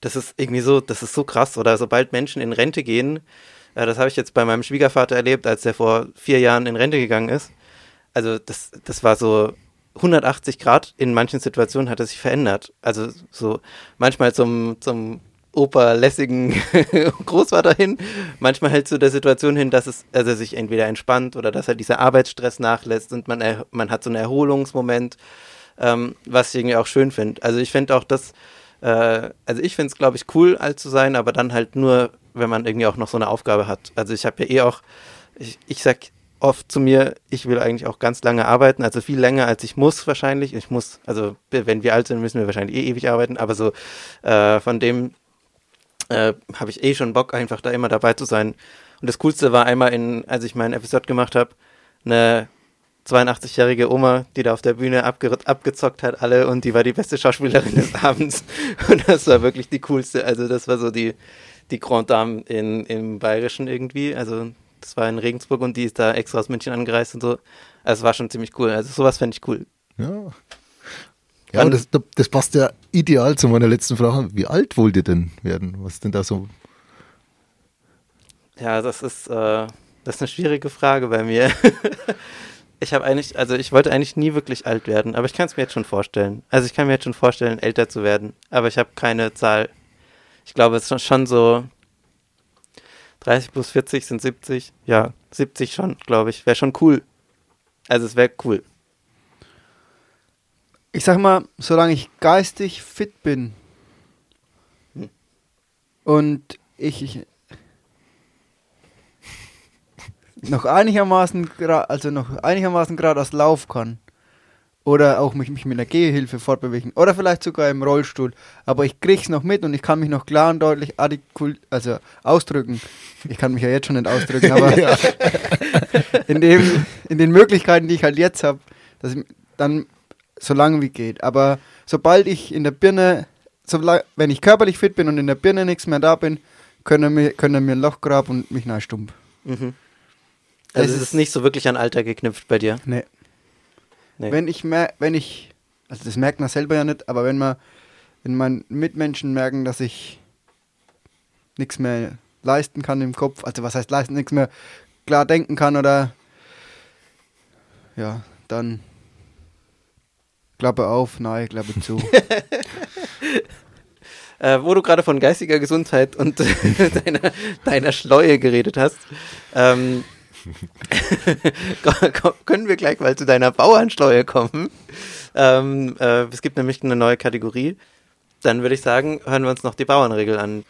das ist irgendwie so, das ist so krass. Oder sobald Menschen in Rente gehen, äh, das habe ich jetzt bei meinem Schwiegervater erlebt, als er vor vier Jahren in Rente gegangen ist. Also das, das war so 180 Grad. In manchen Situationen hat er sich verändert. Also so manchmal zum, zum operlässigen Großvater hin, manchmal halt zu der Situation hin, dass es, also er sich entweder entspannt oder dass er dieser Arbeitsstress nachlässt und man, er, man hat so einen Erholungsmoment, ähm, was ich irgendwie auch schön finde. Also ich finde auch das, äh, also ich finde es, glaube ich, cool, alt zu sein, aber dann halt nur, wenn man irgendwie auch noch so eine Aufgabe hat. Also ich habe ja eh auch, ich, ich sag oft zu mir, ich will eigentlich auch ganz lange arbeiten, also viel länger als ich muss wahrscheinlich. Ich muss, also wenn wir alt sind, müssen wir wahrscheinlich eh ewig arbeiten, aber so äh, von dem äh, habe ich eh schon Bock, einfach da immer dabei zu sein. Und das Coolste war einmal, in, als ich meinen Episode gemacht habe, eine 82-jährige Oma, die da auf der Bühne abge abgezockt hat, alle, und die war die beste Schauspielerin des Abends. Und das war wirklich die coolste. Also, das war so die, die Grand Dame in, im Bayerischen irgendwie. Also, das war in Regensburg und die ist da extra aus München angereist und so. Also, es war schon ziemlich cool. Also, sowas fände ich cool. Ja. Ja, aber das, das passt ja ideal zu meiner letzten Frage. Wie alt wollt ihr denn werden? Was denn da so? Ja, das ist, äh, das ist eine schwierige Frage bei mir. ich habe eigentlich, also ich wollte eigentlich nie wirklich alt werden, aber ich kann es mir jetzt schon vorstellen. Also ich kann mir jetzt schon vorstellen, älter zu werden, aber ich habe keine Zahl. Ich glaube, es ist schon so 30 plus 40 sind 70. Ja, 70 schon, glaube ich. Wäre schon cool. Also es wäre cool. Ich sag mal, solange ich geistig fit bin Hm. und ich, ich noch einigermaßen also noch einigermaßen geradeaus laufen kann oder auch mich, mich mit einer Gehhilfe fortbewegen oder vielleicht sogar im Rollstuhl. Aber ich krieg's noch mit und ich kann mich noch klar und deutlich artikul also ausdrücken. Ich kann mich ja jetzt schon nicht ausdrücken, aber in, dem, in den Möglichkeiten, die ich halt jetzt habe, dass ich dann so lange wie geht. Aber sobald ich in der Birne, so, wenn ich körperlich fit bin und in der Birne nichts mehr da bin, können mir, können mir ein Loch graben und mich neu stumpf. Mhm. Also es ist nicht so wirklich an Alter geknüpft bei dir. Nee. Nee. Wenn ich mer wenn ich, also das merkt man selber ja nicht, aber wenn man, wenn meine Mitmenschen merken, dass ich nichts mehr leisten kann im Kopf, also was heißt leisten, nichts mehr klar denken kann oder ja, dann Klappe auf, nein, Klappe zu. äh, wo du gerade von geistiger Gesundheit und deiner, deiner Schleue geredet hast, ähm, können wir gleich mal zu deiner Bauernschleue kommen. Ähm, äh, es gibt nämlich eine neue Kategorie. Dann würde ich sagen, hören wir uns noch die Bauernregel an.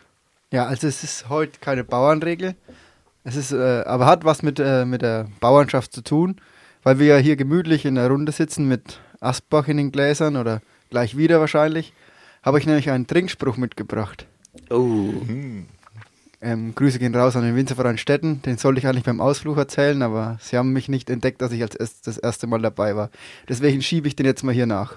Ja, also es ist heute keine Bauernregel. Es ist, äh, aber hat was mit, äh, mit der Bauernschaft zu tun, weil wir ja hier gemütlich in der Runde sitzen mit Asbach in den Gläsern oder gleich wieder wahrscheinlich. Habe ich nämlich einen Trinkspruch mitgebracht. Oh. Mhm. Ähm, Grüße gehen raus an den Winzerverein Stetten. Den sollte ich eigentlich beim Ausflug erzählen, aber sie haben mich nicht entdeckt, dass ich als erst, das erste Mal dabei war. Deswegen schiebe ich den jetzt mal hier nach.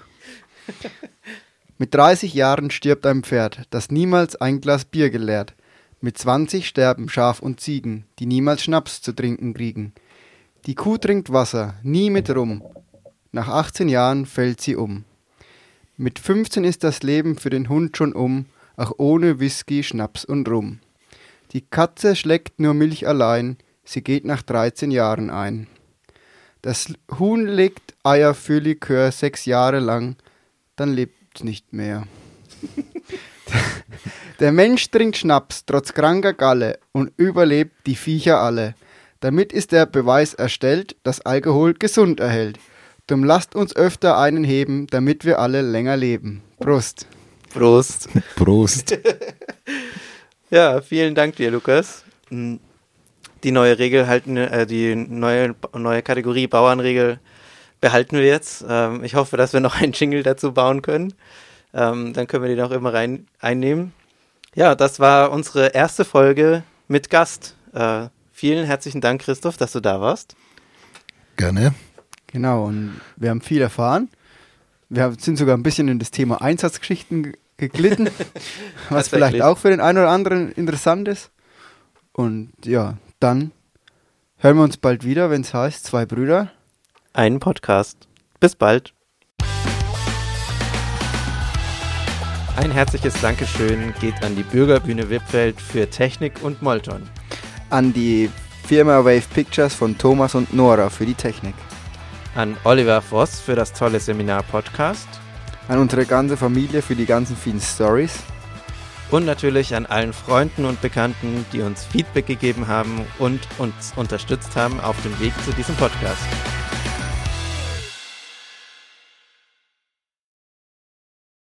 Mit 30 Jahren stirbt ein Pferd, das niemals ein Glas Bier geleert. Mit 20 sterben Schaf und Ziegen, die niemals Schnaps zu trinken kriegen. Die Kuh trinkt Wasser, nie mit Rum. Nach 18 Jahren fällt sie um. Mit 15 ist das Leben für den Hund schon um, auch ohne Whisky, Schnaps und Rum. Die Katze schleckt nur Milch allein, sie geht nach 13 Jahren ein. Das Huhn legt Eier für Likör sechs Jahre lang, dann lebt's nicht mehr. Der Mensch trinkt Schnaps trotz kranker Galle und überlebt die Viecher alle. Damit ist der Beweis erstellt, dass Alkohol gesund erhält. Drum lasst uns öfter einen heben, damit wir alle länger leben. Prost. Prost. Prost. Ja, vielen Dank dir, Lukas. Hm, die neue Regel halten, äh, die neue, neue Kategorie Bauernregel behalten wir jetzt. Ähm, ich hoffe, dass wir noch einen Jingle dazu bauen können. Ähm, dann können wir den auch immer rein einnehmen. Ja, das war unsere erste Folge mit Gast. Äh, vielen herzlichen Dank, Christoph, dass du da warst. Gerne. Genau, und wir haben viel erfahren. Wir sind sogar ein bisschen in das Thema Einsatzgeschichten geglitten, was vielleicht auch für den einen oder anderen interessant ist. Und ja, dann hören wir uns bald wieder, wenn es heißt Zwei Brüder. Ein Podcast. Bis bald. Ein herzliches Dankeschön geht an die Bürgerbühne Wippfeld für Technik und Molton. An die Firma Wave Pictures von Thomas und Nora für die Technik. An Oliver Voss für das tolle Seminar-Podcast an unsere ganze Familie für die ganzen vielen Stories. Und natürlich an allen Freunden und Bekannten, die uns Feedback gegeben haben und uns unterstützt haben auf dem Weg zu diesem Podcast.